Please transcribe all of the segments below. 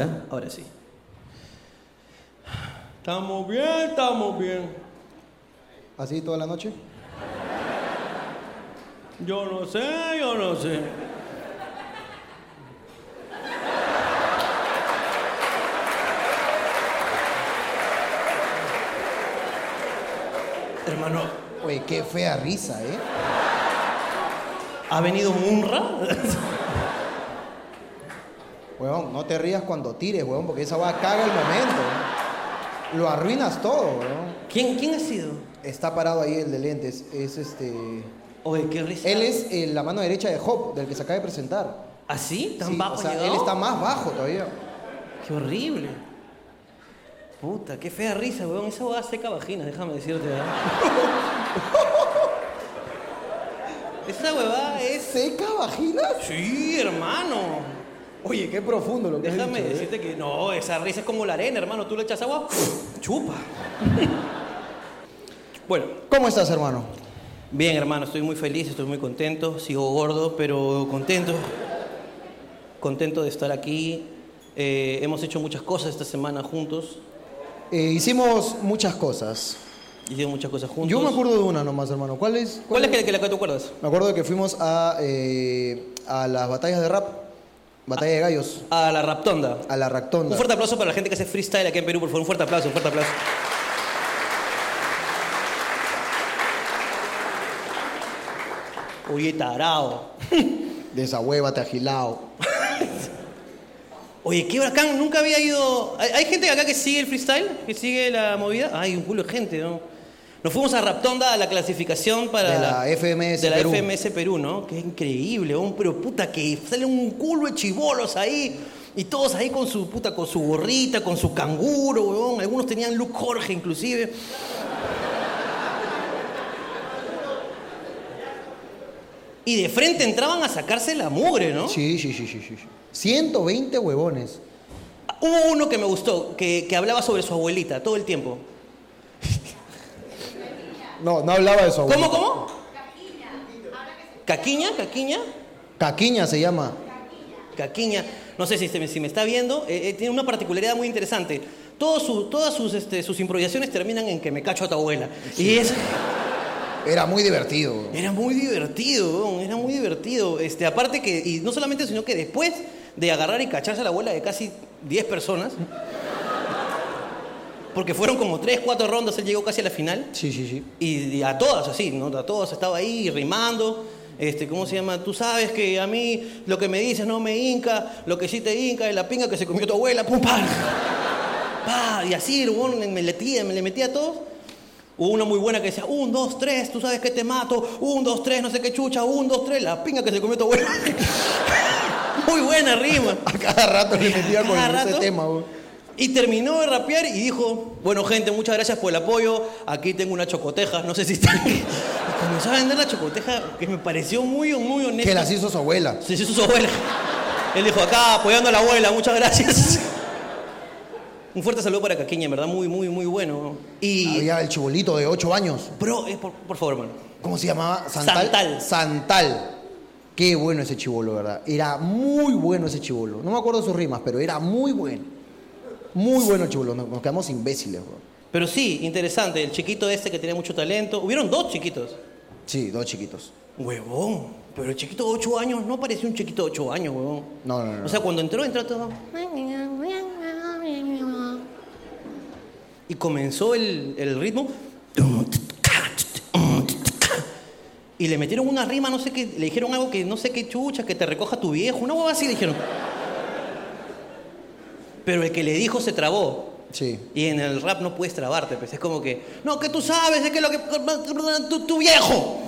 Hola, ahora sí. Estamos bien, estamos bien. ¿Así toda la noche? Yo no sé, yo no sé. Hermano, Oye, qué fea risa, ¿eh? ¿ha venido Munra? Huevón, no te rías cuando tires, huevón, porque esa va caga el momento. Lo arruinas todo, huevón. ¿Quién, ¿Quién ha sido? Está parado ahí el de lentes. Es este. Oye, qué risa. Él es eh, la mano derecha de Hop, del que se acaba de presentar. ¿Así? ¿Tan Sí, bajo o sea, llegado? él está más bajo todavía. Qué horrible. Puta, qué fea risa, weón. Esa hueá seca vaginas, déjame decirte. ¿verdad? Esa huevada es... ¿Seca vaginas? Sí, hermano. Oye, qué profundo lo que Déjame dicho, ¿eh? decirte que no, esa risa es como la arena, hermano. Tú le echas agua, chupa. bueno, ¿Cómo estás, hermano? bien, hermano. Estoy muy feliz, estoy muy contento. Sigo gordo, pero contento. Contento de estar aquí. Eh, hemos hecho muchas cosas esta semana juntos. Eh, hicimos muchas cosas. Hicimos muchas cosas juntos. Yo me acuerdo de una nomás, hermano. ¿Cuál es? ¿Cuál es que, que la que te acuerdas? Me acuerdo de que fuimos a, eh, a las batallas de rap, batalla de gallos, A la Raptonda. a la Un Ractonda. fuerte aplauso para la gente que hace freestyle aquí en Perú, por favor. Un fuerte aplauso, un fuerte aplauso. Oye, tarao. Desahuévate, agilao. Oye, qué bacán, nunca había ido. ¿Hay, gente acá que sigue el freestyle? ¿Que sigue la movida? Hay un culo de gente, ¿no? Nos fuimos a Raptonda a la clasificación para. De la FMS de la Perú. FMS Perú, ¿no? Qué increíble, ¿no? pero puta, que salen un culo de chivolos ahí. Y todos ahí con su puta, con su gorrita, con su canguro, weón. Algunos tenían look Jorge, inclusive. Y de frente entraban a sacarse la mugre, ¿no? Sí, sí, sí, sí, sí. sí. 120 huevones. Hubo uno que me gustó, que, que hablaba sobre su abuelita todo el tiempo. No, no hablaba de su ¿Cómo, abuelita. cómo? Caquiña, caquiña, Caquiña se llama. caquiña. No sé si, se me- si me está viendo, eh, eh, tiene una particularidad muy interesante. Todos su- todas sus, este, sus improvisaciones terminan en que me cacho a tu abuela. Y es, Era muy divertido. era muy divertido, era muy divertido. Este, aparte que, y no solamente, sino que después de agarrar y cacharse a la abuela de casi 10 personas, porque fueron como 3, 4 rondas, él llegó casi a la final. Sí, sí, sí. Y, y a todas, así, ¿no? A todas estaba ahí rimando. Este, ¿Cómo se llama? Tú sabes que a mí lo que me dices no me hinca, lo que sí te hinca es la pinga que se comió tu abuela, pum, pa. Pa, y así, huevón me metía, me le metía a todos. Hubo una muy buena que decía, un, dos, tres, tú sabes que te mato, un, dos, tres, no sé qué chucha, un, dos, tres, la pinga que se comió tu abuela. muy buena rima. A cada rato le metía con Cada ese rato. tema, güey. Y terminó de rapear y dijo, bueno gente, muchas gracias por el apoyo, aquí tengo una chocoteja, no sé si está... Y comenzó a vender la chocoteja que me pareció muy, muy honesta. Que las hizo su abuela. Se hizo su abuela. Él dijo, acá apoyando a la abuela, muchas gracias. Un fuerte saludo para Caquiña, en verdad, muy, muy, muy bueno. Y... Había el chibolito de 8 años. Bro, eh, por, por favor, hermano. ¿Cómo se llamaba? Santal. Santal. Santal. Qué bueno ese chivolo, ¿verdad? Era muy bueno ese chivolo. No me acuerdo sus rimas, pero era muy bueno. Muy bueno el. Nos, nos quedamos imbéciles, bro. Pero sí, interesante, el chiquito este que tenía mucho talento. Hubieron dos chiquitos. Sí, dos chiquitos. Huevón, pero el chiquito de 8 años no parecía un chiquito de 8 años, huevón. No, no, no. O sea, cuando entró, entró todo. Y comenzó el, el ritmo. Y le metieron una rima, no sé qué, le dijeron algo que no sé qué chucha, que te recoja tu viejo, una hueva así le dijeron. Pero el que le dijo se trabó. Sí. Y en el rap no puedes trabarte, pues es como que, no, que tú sabes de que lo que. Tu, tu viejo.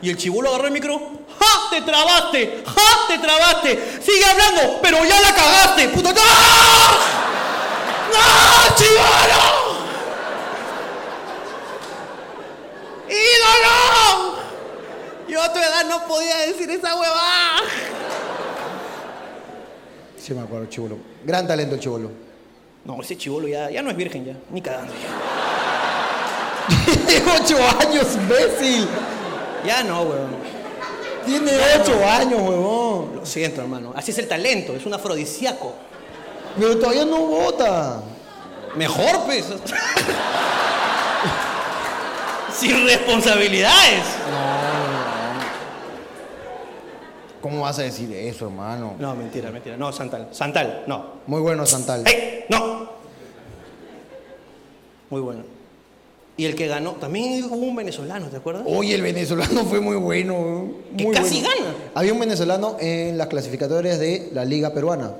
Y el chibolo agarró el micro. ¡Ja! ¡Te trabaste! ¡Ja! ¡Te trabaste! ¡Sigue hablando! ¡Pero ya la cagaste! ¡Puto! ¡No! ¡No, chibolo! ¡Ídolo! Yo a tu edad no podía decir esa huevada. Sí, me acuerdo, chivolo. Gran talento el chivolo. No, ese chivolo ya, ya no es virgen ya, ni cagando. Tiene 8 años, imbécil. Ya no, huevón. Tiene 8 años, huevón. Lo siento, hermano. Así es el talento, es un afrodisíaco. Pero todavía no vota. Mejor, pues. Sin responsabilidades. ¿Cómo vas a decir eso, hermano? No, mentira, mentira. No, Santal. Santal, no. Muy bueno, Santal. ¡Ey! ¡No! Muy bueno. Y el que ganó, también hubo un venezolano, ¿te acuerdas? Oye, el venezolano fue muy bueno. Que muy casi bueno. gana. Había un venezolano en las clasificatorias de la Liga Peruana.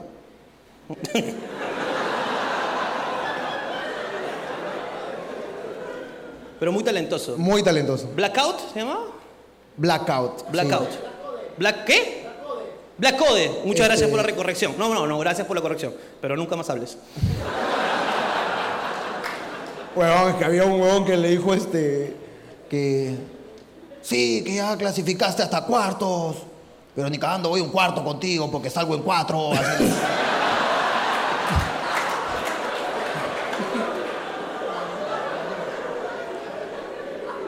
Pero muy talentoso. Muy talentoso. ¿Blackout se llama? Blackout. Blackout. sí. ¿Black qué? Black Code. Muchas gracias por la recorrección. No, no, no, gracias por la corrección. Pero nunca más hables. Huevón, es que había un huevón que le dijo este. que. Sí, que ya clasificaste hasta cuartos. Pero ni cagando voy un cuarto contigo porque salgo en cuatro. así.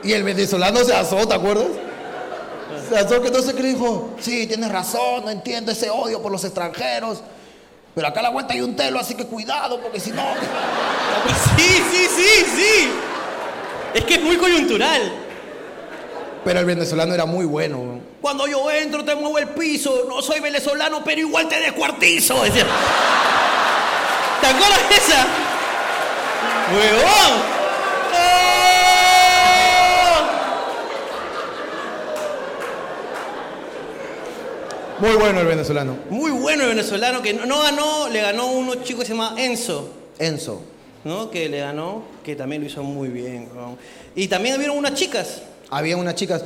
y el venezolano se asó, ¿te acuerdas? Se asó que no qué le dijo. Sí, tienes razón, no entiendo ese odio por los extranjeros. Pero acá a la vuelta hay un telo, así que cuidado, porque si no. Sí, sí, sí, sí. Es que es muy coyuntural. Pero el venezolano era muy bueno. Cuando yo entro te muevo el piso. No soy venezolano, pero igual te descuartizo. Decía. ¿Te acuerdas de esa? ¡Huevón! Muy bueno el venezolano. Muy bueno el venezolano que no, no ganó, le ganó uno chico que se llama Enzo. Enzo. ¿no? Que le ganó, que también lo hizo muy bien. Y también vieron unas chicas. Había unas chicas.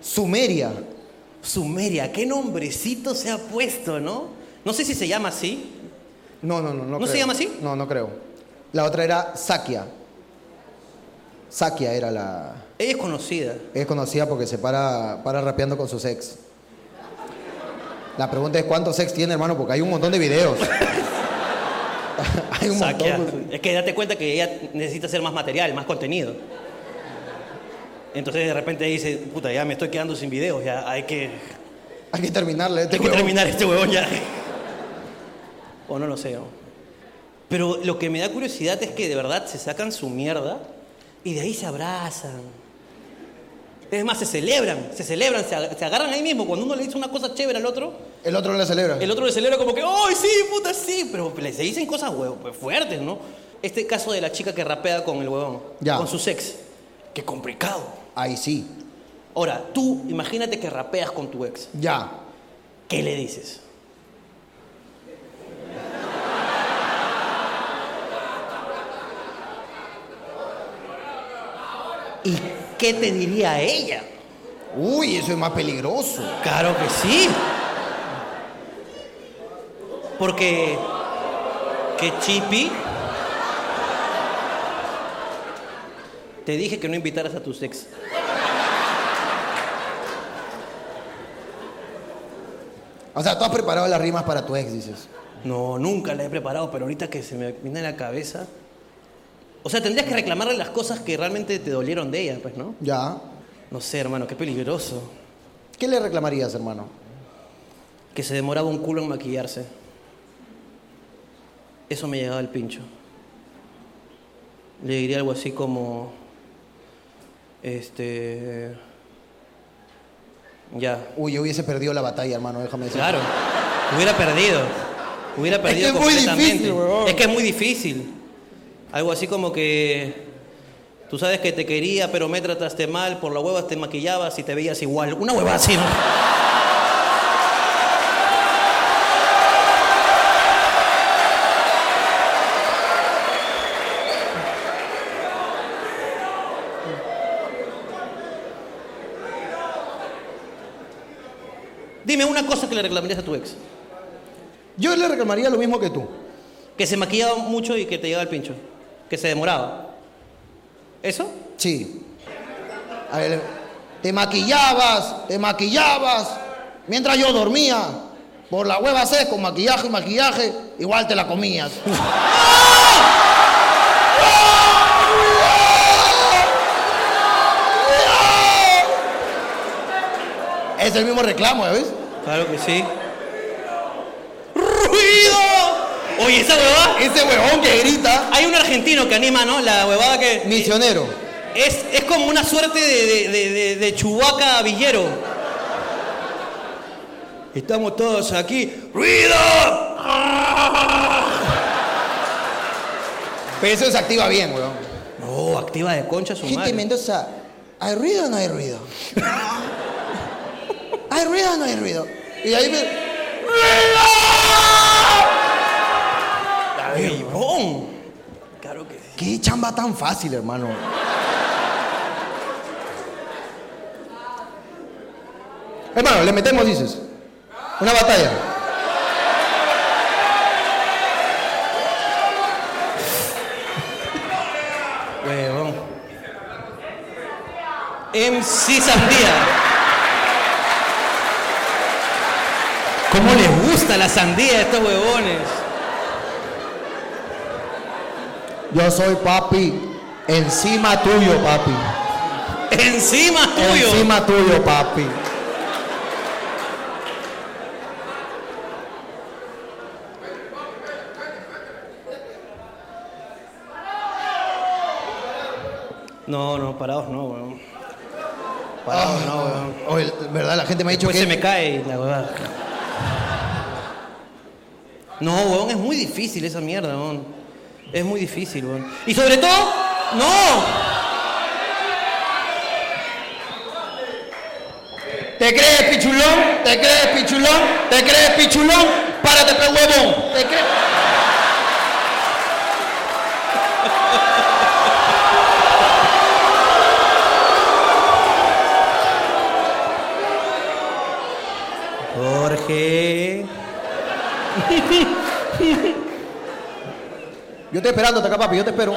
Sumeria. Sumeria, qué nombrecito se ha puesto, ¿no? No sé si se llama así. No, no, no. ¿No, ¿No se llama así? No, no creo. La otra era Sakia. Sakia era la. Ella es conocida. Es conocida porque se para, para rapeando con sus ex. La pregunta es cuántos ex tiene, hermano, porque hay un montón de videos. hay un Saquea. montón. Es que date cuenta que ella necesita hacer más material, más contenido. Entonces de repente dice, puta, ya me estoy quedando sin videos, ya hay que, Hay que terminarle. Este hay que terminar este huevón ya. o no lo sé. ¿no? Pero lo que me da curiosidad es que de verdad se sacan su mierda y de ahí se abrazan. Es más, se celebran, se celebran, se, ag- se agarran ahí mismo. Cuando uno le dice una cosa chévere al otro, El otro le celebra. el otro le celebra como que, ¡ay, sí, puta, sí! Pero se dicen cosas huevo, pues, fuertes, ¿no? Este caso de la chica que rapea con el huevón, Ya. con su ex. Qué complicado. Ahí sí. Ahora, tú imagínate que rapeas con tu ex. Ya. ¿Qué le dices? ¿Y qué te diría ella? Uy, eso es más peligroso. Claro que sí. Porque que Chippy te dije que no invitaras a tus ex. O sea, tú has preparado las rimas para tu ex, dices. No, nunca la he preparado, pero ahorita que se me viene a la cabeza. O sea, tendrías que reclamarle las cosas que realmente te dolieron de ella, pues, ¿no? Ya. No sé, hermano, qué peligroso. ¿Qué le reclamarías, hermano? Que se demoraba un culo en maquillarse. Eso me llegaba al pincho. Le diría algo así como. Este. Ya. Uy, yo hubiese perdido la batalla, hermano, déjame decir. Claro. Hubiera perdido. Hubiera perdido que es muy completamente. difícil. Es que es muy difícil. Algo así como que. Tú sabes que te quería, pero me trataste mal, por la huevas te maquillabas y te veías igual. Una hueva así, ¿no? Dime una cosa que le reclamarías a tu ex. Yo le reclamaría lo mismo que tú. Que se maquillaba mucho y que te llegaba el pincho. Que se demoraba. ¿Eso? Sí. A ver, te maquillabas, te maquillabas. Mientras yo dormía, por la hueva C, con maquillaje y maquillaje, igual te la comías. Es el mismo reclamo, ¿ya ves? Claro que sí. ¡Ruido! Oye, esa huevada. Ese huevón que grita, Hay un argentino que anima, ¿no? La huevada que. misionero. Es, es como una suerte de, de, de, de- villero. Estamos todos aquí. ¡Ruido! Pero eso se activa bien, huevón. No, activa de concha su Gente madre. Mendoza, ¿hay ruido o no hay ruido? ¿Hay ruido o no hay ruido? Y ahí me... Ay, bon. Claro que sí. Qué chamba tan fácil, hermano. Hermano, le metemos, dices. Una batalla. Huevón. MC Sandía. ¿Cómo les gusta la sandía a estos huevones? Yo soy papi. Encima tuyo, papi. Encima tuyo. Encima tuyo, papi. No, no, parados no, weón. Parados no, weón. Oye, ¿verdad? La gente me ha dicho Después que... se me cae la huevada. No, weón, es muy difícil esa mierda, weón. Es muy difícil, weón. Y sobre todo, no. ¿Te crees pichulón? ¿Te crees pichulón? ¿Te crees pichulón? Párate, pe huevón. ¿Te crees? Jorge. Yo estoy esperándote acá, papi. Yo te espero.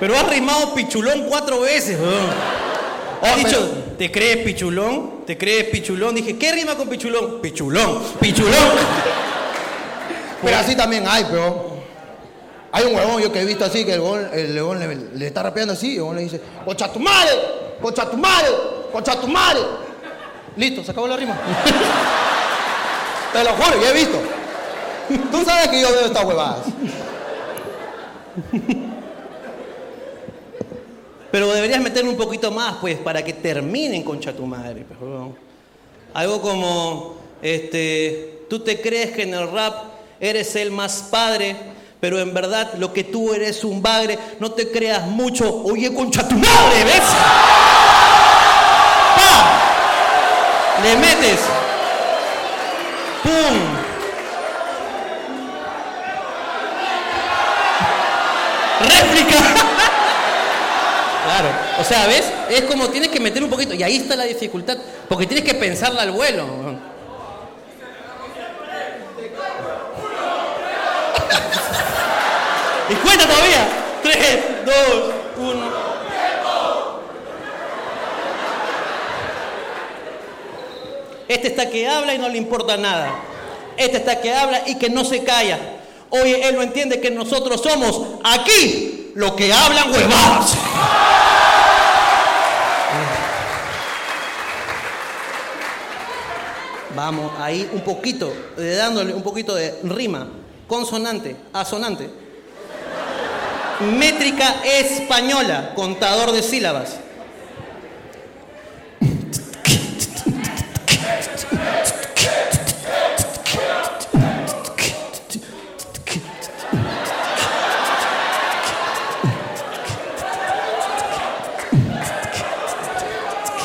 Pero has rimado pichulón cuatro veces. Has Oh, dicho, ¿te crees pichulón? ¿Te crees pichulón? Dije, ¿qué rima con pichulón? Pichulón, pichulón. Pero así también hay, pero... Hay un huevón yo que he visto así, que el huevón, el huevón le, le está rapeando así, y el huevón le dice, ¡Concha tu madre! ¡Concha tu madre! ¡Concha tu madre! Listo, se acabó la rima. Te lo juro, yo he visto. Tú sabes que yo veo estas huevadas. Pero deberías meterle un poquito más, pues, para que terminen con tu madre. pues, weón. Algo como, este, tú te crees que en el rap eres el más padre, pero en verdad lo que tú eres un bagre, no te creas mucho. Oye, concha tu madre, ¿ves? ¡Pa! Le metes. ¡Pum! ¡Réplica! Claro, o sea, ¿ves? Es como tienes que meter un poquito, y ahí está la dificultad, porque tienes que pensarla al vuelo. y cuenta todavía. 3, 2, 1. Este está que habla y no le importa nada. Este está que habla y que no se calla. Oye, él no entiende que nosotros somos aquí los que hablan huevadas. Vamos ahí un poquito, de dándole un poquito de rima, consonante, asonante. Métrica española, contador de sílabas.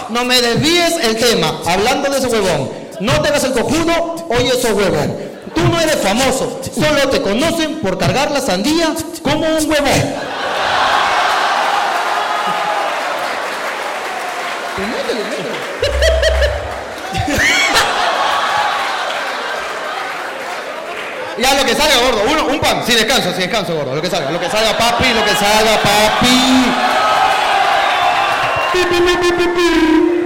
No me desvíes el tema, hablando de ese huevón. No te hagas el cojudo, oye ese huevón. Tú no eres famoso, solo te conocen por cargar la sandía como un huevón. Pues métele, métele. Ya lo que salga, gordo. Uno, un pan, sin descanso, sin descanso, gordo. Lo que salga, lo que salga, papi, lo que salga, papi. Pi, pi, pi, pi, pi, pi.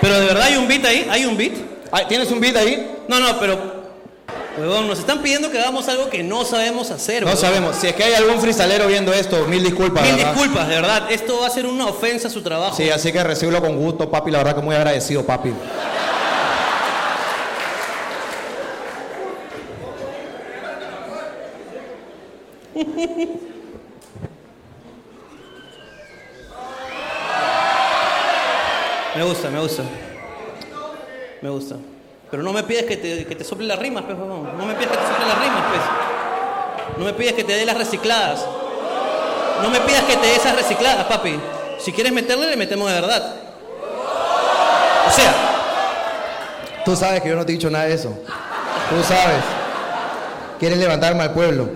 Pero de verdad hay un beat ahí, hay un beat. Ay, ¿Tienes un beat ahí? No, no, pero Huevón, nos están pidiendo que hagamos algo que no sabemos hacer. No huevón. sabemos. Si es que hay algún freestalero viendo esto, mil disculpas. Mil ¿verdad? disculpas, de verdad. Esto va a ser una ofensa a su trabajo. Sí, así que recibirlo con gusto, papi. La verdad que muy agradecido, papi. Me gusta, me gusta. Me gusta. Pero no me pides que te, que te sople las rimas, pues, huevón. No me pides que te sople las rimas, pues. No me pides que te dé las recicladas. No me pidas que te dé esas recicladas, papi. Si quieres meterle, le metemos de verdad. O sea, Tú sabes que yo no te he dicho nada de eso. Tú sabes. Quieres levantarme al pueblo.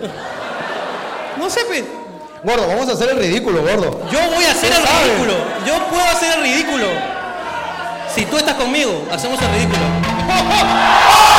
No sé. Gordo, vamos a hacer el ridículo, gordo. Yo voy a hacer el ridículo. Yo puedo hacer el ridículo. Si tú estás conmigo, hacemos el ridículo. Lo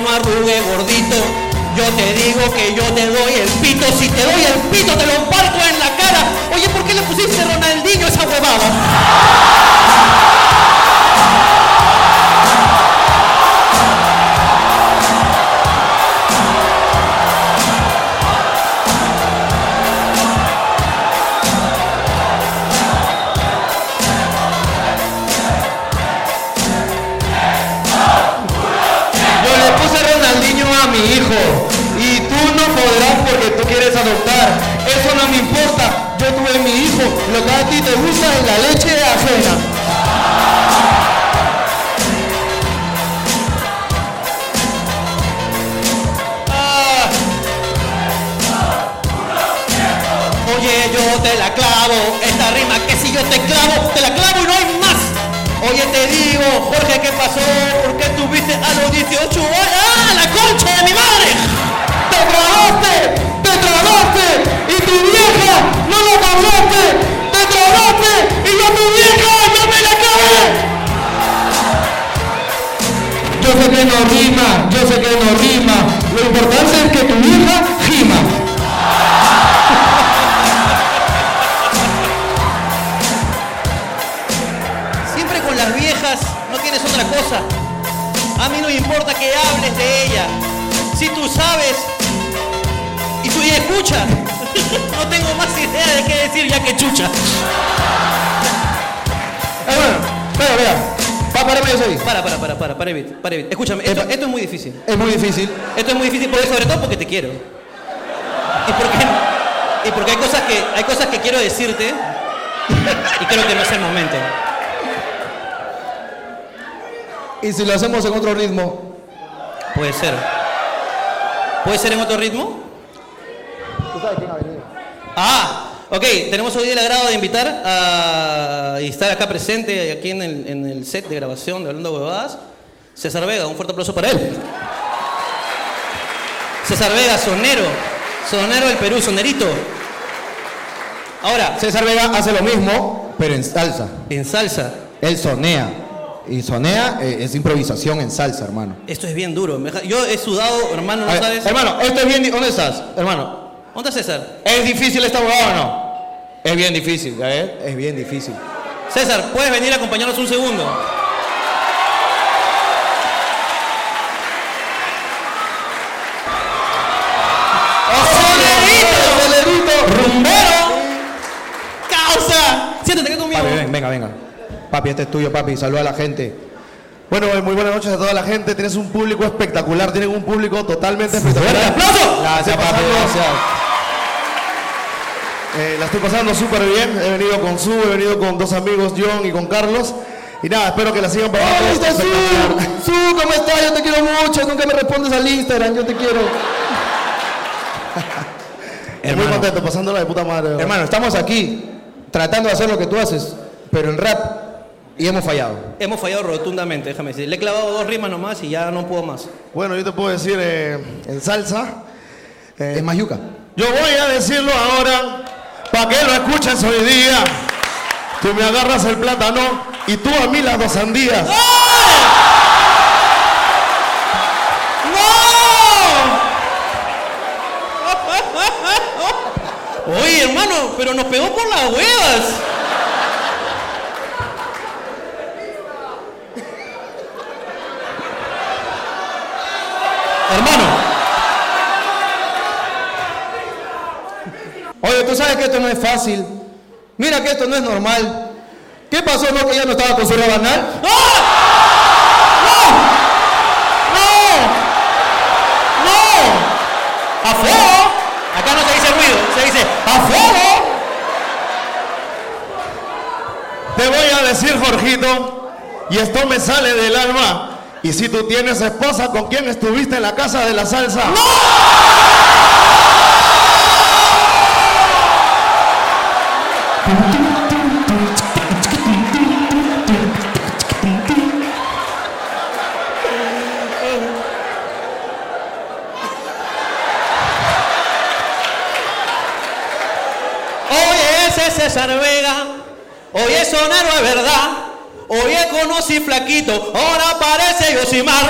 no arrugue gordito, yo te digo que yo te doy el pito, si te doy el pito te lo parto en la cara. Oye, ¿por qué le pusiste Ronaldinho esa huevada? Yo tuve mi hijo. Lo que a ti te gusta es la leche ajena. Ah. Oye, yo te la clavo, esta rima que si yo te clavo, te la clavo y no hay más. Oye, te digo, Jorge, ¿qué pasó? ¿Por qué tuviste a los 18 años? ¡Ah, la concha de mi madre! ¡Te tragaste! ¡Te tragaste! ¡Y tu vieja ¡Te tragaste! ¡Y yo tu vieja no me la acabé! Yo sé que no rima, yo sé que no rima. Lo importante es que tu vieja gima. Siempre con las viejas, no tienes otra cosa. A mí no importa que hables de ella. Si tú sabes y tú y escuchas, no tengo más idea de qué decir ya que chucha. Hermano, espera, espera. Pa, párame eso ahí. Para, para, para, para, para, Evit, para, Evit. Escúchame, esto, esto es muy difícil. Es muy difícil. Esto es muy difícil, porque, sobre todo porque te quiero. Y porque, y porque hay, cosas que, hay cosas que quiero decirte y creo que no es el momento. Y si lo hacemos en otro ritmo, Puede ser. ¿Puede ser en otro ritmo? ¿tú sabes quién ha venido? Ah, ok. Tenemos hoy el agrado de invitar a y estar acá presente aquí en el, en el set de grabación de Hablando Huevadas. César Vega, un fuerte aplauso para él. César Vega, sonero. Sonero del Perú, sonerito. Ahora, César Vega hace lo mismo, pero en salsa. en salsa. Él sonea. Y sonea eh, es improvisación en salsa, hermano. Esto es bien duro. Yo he sudado, hermano, ¿no ver, sabes? Hermano, esto es bien. ¿Dónde estás, hermano? ¿Dónde está César? ¿Es difícil esta huevada o no? Es bien difícil, ¿ya ves? Es bien difícil. César, ¿puedes venir a acompañarnos un segundo? ¡Rumbero! ¡Causa! Siéntate acá conmigo. Papi, ven, venga, venga. Papi, este es tuyo, papi. Saluda a la gente. Bueno, eh, muy buenas noches a toda la gente. Tienes un público espectacular, tienen un público totalmente ¡Fuerte espectacular. aplauso! Gracias, papi, gracias. Eh, la estoy pasando súper bien. He venido con Su, he venido con dos amigos, John y con Carlos. Y nada, espero que la sigan pasando. ¡Hola, Su! Su, ¿cómo estás? Yo te quiero mucho. Nunca me respondes al Instagram. Yo te quiero. Estoy muy contento, pasándola de puta madre. Hermano, estamos aquí tratando de hacer lo que tú haces, pero en rap. Y hemos fallado. Hemos fallado rotundamente, déjame decir. Le he clavado dos rimas nomás y ya no puedo más. Bueno, yo te puedo decir eh, en salsa. eh, Es más yuca. Yo voy a decirlo ahora, para que lo escuches hoy día. Tú me agarras el plátano y tú a mí las dos sandías. Oye, hermano, pero nos pegó por las huevas. Hermano, Oye, tú sabes que esto no es fácil. Mira que esto no es normal. ¿Qué pasó, no? Que ella no estaba con su rabanal. ¡No! ¡A fuego! Acá no se dice ruido, se dice ¡A fuego! Te voy a decir, Jorgito, y esto me sale del alma. Y si tú tienes esposa, ¿con quién estuviste en la casa de la salsa? Es César Vega. Oye, eso no es verdad. Oye, conocí flaquito. Ahora parece Yosimarro.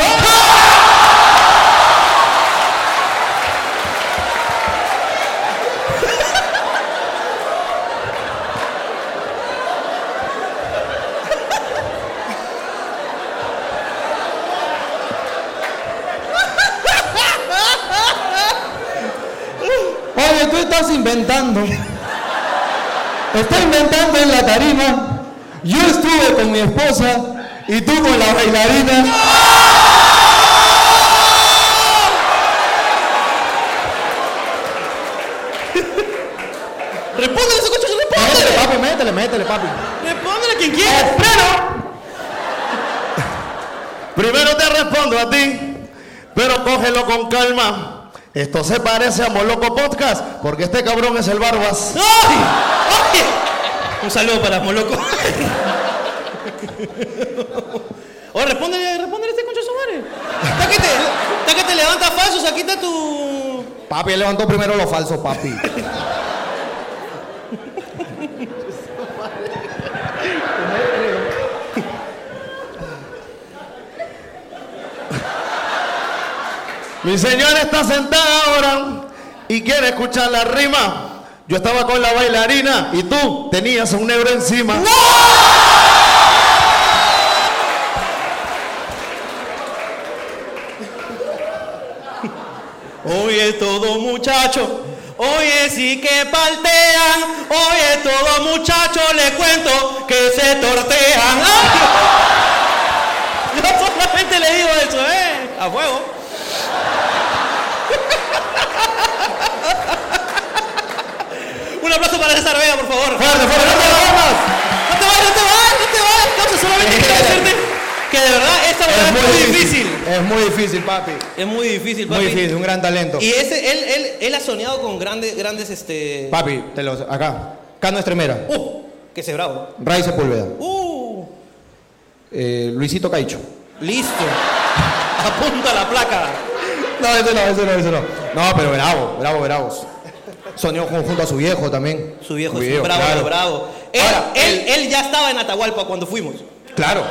Oye, tú estás inventando. Estás inventando en la tarima. Yo estuve con mi esposa y tú con la bailarina. Respóndele ese coche, Métele, respóndele. papi, métele, métele, papi. Respóndele a quien quiera. Primero te respondo a ti, pero cógelo con calma. Esto se parece a Moloco Podcast, porque este cabrón es el Barbas. ¡Ay! ¡Ay! Un saludo para Moloco. Oye, respóndele, respóndele a este concho su madre. Está que te, está que te levanta falsos, aquí está tu. Papi, él levantó primero lo falso, papi. Mi señora está sentada ahora y quiere escuchar la rima. Yo estaba con la bailarina y tú tenías un negro encima. Oye, todo muchacho. Oye, sí que paltean. Oye, todo muchacho, le cuento que se tortean. Yo solamente le digo eso, ¿eh? A fuego. Un aplauso para César Vega, por favor. Fuerte, fuerte, no te vayas. No te vayas, no te vayas, no te vayas. Causa, solamente quiero decirte que de verdad esta verdad es muy difícil. Es muy difícil, papi. Es muy difícil, papi. Muy difícil, un gran talento. Y ese, él, él, él ha soñado con grandes, grandes, este... Papi, te los, acá. Cano Estremera. ¡Uh! Que se bravo. Ray Sepúlveda. ¡Uh! eh, Luisito Caicho. Listo. Apunta la placa. No, ese no, ese no, ese no. No, pero bravo, bravo, bravos. Soñó junto a su viejo también. Su viejo Su es bravo, claro. bravo. Él, Ahora, él, él ya estaba en Atahualpa cuando fuimos. Claro.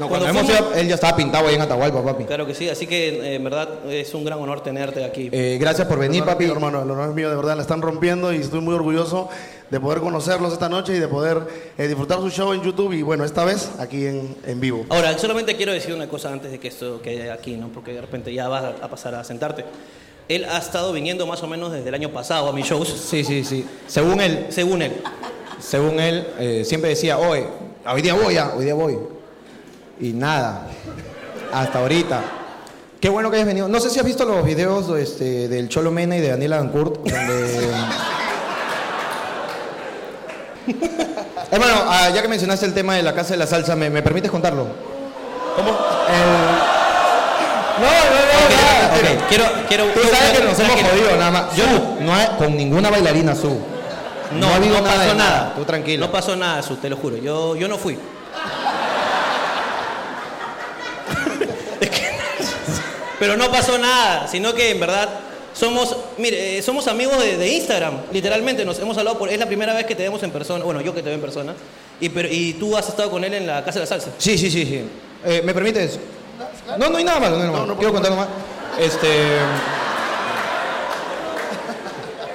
No, Cuando cuando hemos fuimos- ido, él ya estaba pintado ahí en Atahualpa, papi. Claro que sí, así que eh, en verdad es un gran honor tenerte aquí. Eh, gracias por venir, papi. mío, hermano, el honor es mío, de verdad, la están rompiendo y estoy muy orgulloso de poder conocerlos esta noche y de poder eh, disfrutar su show en YouTube y bueno, esta vez aquí en, en vivo. Ahora, solamente quiero decir una cosa antes de que esto quede aquí, ¿no? Porque de repente ya vas a, a pasar a sentarte. Él ha estado viniendo más o menos desde el año pasado a mis shows, Sí, sí, sí. Según él, según él. según él, eh, siempre decía, hoy, hoy día voy, ya, hoy día voy. Y nada, hasta ahorita. Qué bueno que hayas venido. No sé si has visto los videos este, del Cholo Mena y de Daniela Dancourt, donde... Hermano, ah, ya que mencionaste el tema de la casa de la salsa, ¿me, me permites contarlo? ¿Cómo? No, no, no, nada. Ok, quiero, quiero. Tú sabes que nos hemos jodido nada más. Yo no con ninguna bailarina, Su. No, ha habido no nada pasó de nada. Tú tranquilo. No pasó nada, Su, te lo juro. Yo, yo no fui. Es que- Pero no pasó nada, sino que en verdad somos, mire, eh, somos amigos de, de Instagram, literalmente. Nos hemos hablado por, es la primera vez que te vemos en persona, bueno, yo que te veo en persona, y, pero, y tú has estado con él en la Casa de la Salsa. Sí, sí, sí, sí. Eh, ¿Me permites? No, no hay nada malo, no hay nada malo. Quiero contar nomás. Este.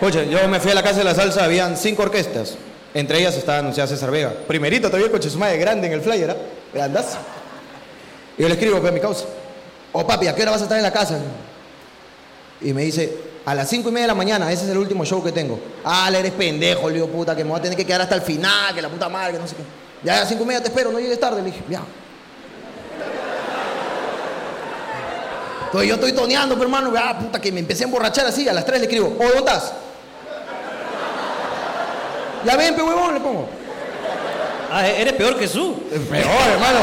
Oye, yo me fui a la casa de la salsa, habían cinco orquestas. Entre ellas estaba anunciada César Vega. Primerito todavía el coche su madre grande en el flyer, ¿ah? Grandazo. Y yo le escribo, a mi causa. Oh, papi, ¿a qué hora vas a estar en la casa? Y me dice, a las cinco y media de la mañana, ese es el último show que tengo. Ah, le eres pendejo, le digo, puta, que me voy a tener que quedar hasta el final, que la puta madre, que no sé qué. Ya a las cinco y media te espero, no llegues tarde. Le dije, ya. Entonces yo estoy toneando, pero hermano, ah, puta, que me empecé a emborrachar así, a las tres le escribo, oh, ¿dónde estás? Ya ven, pe huevón, le pongo. Ah, eres peor que Su. Peor, hermano.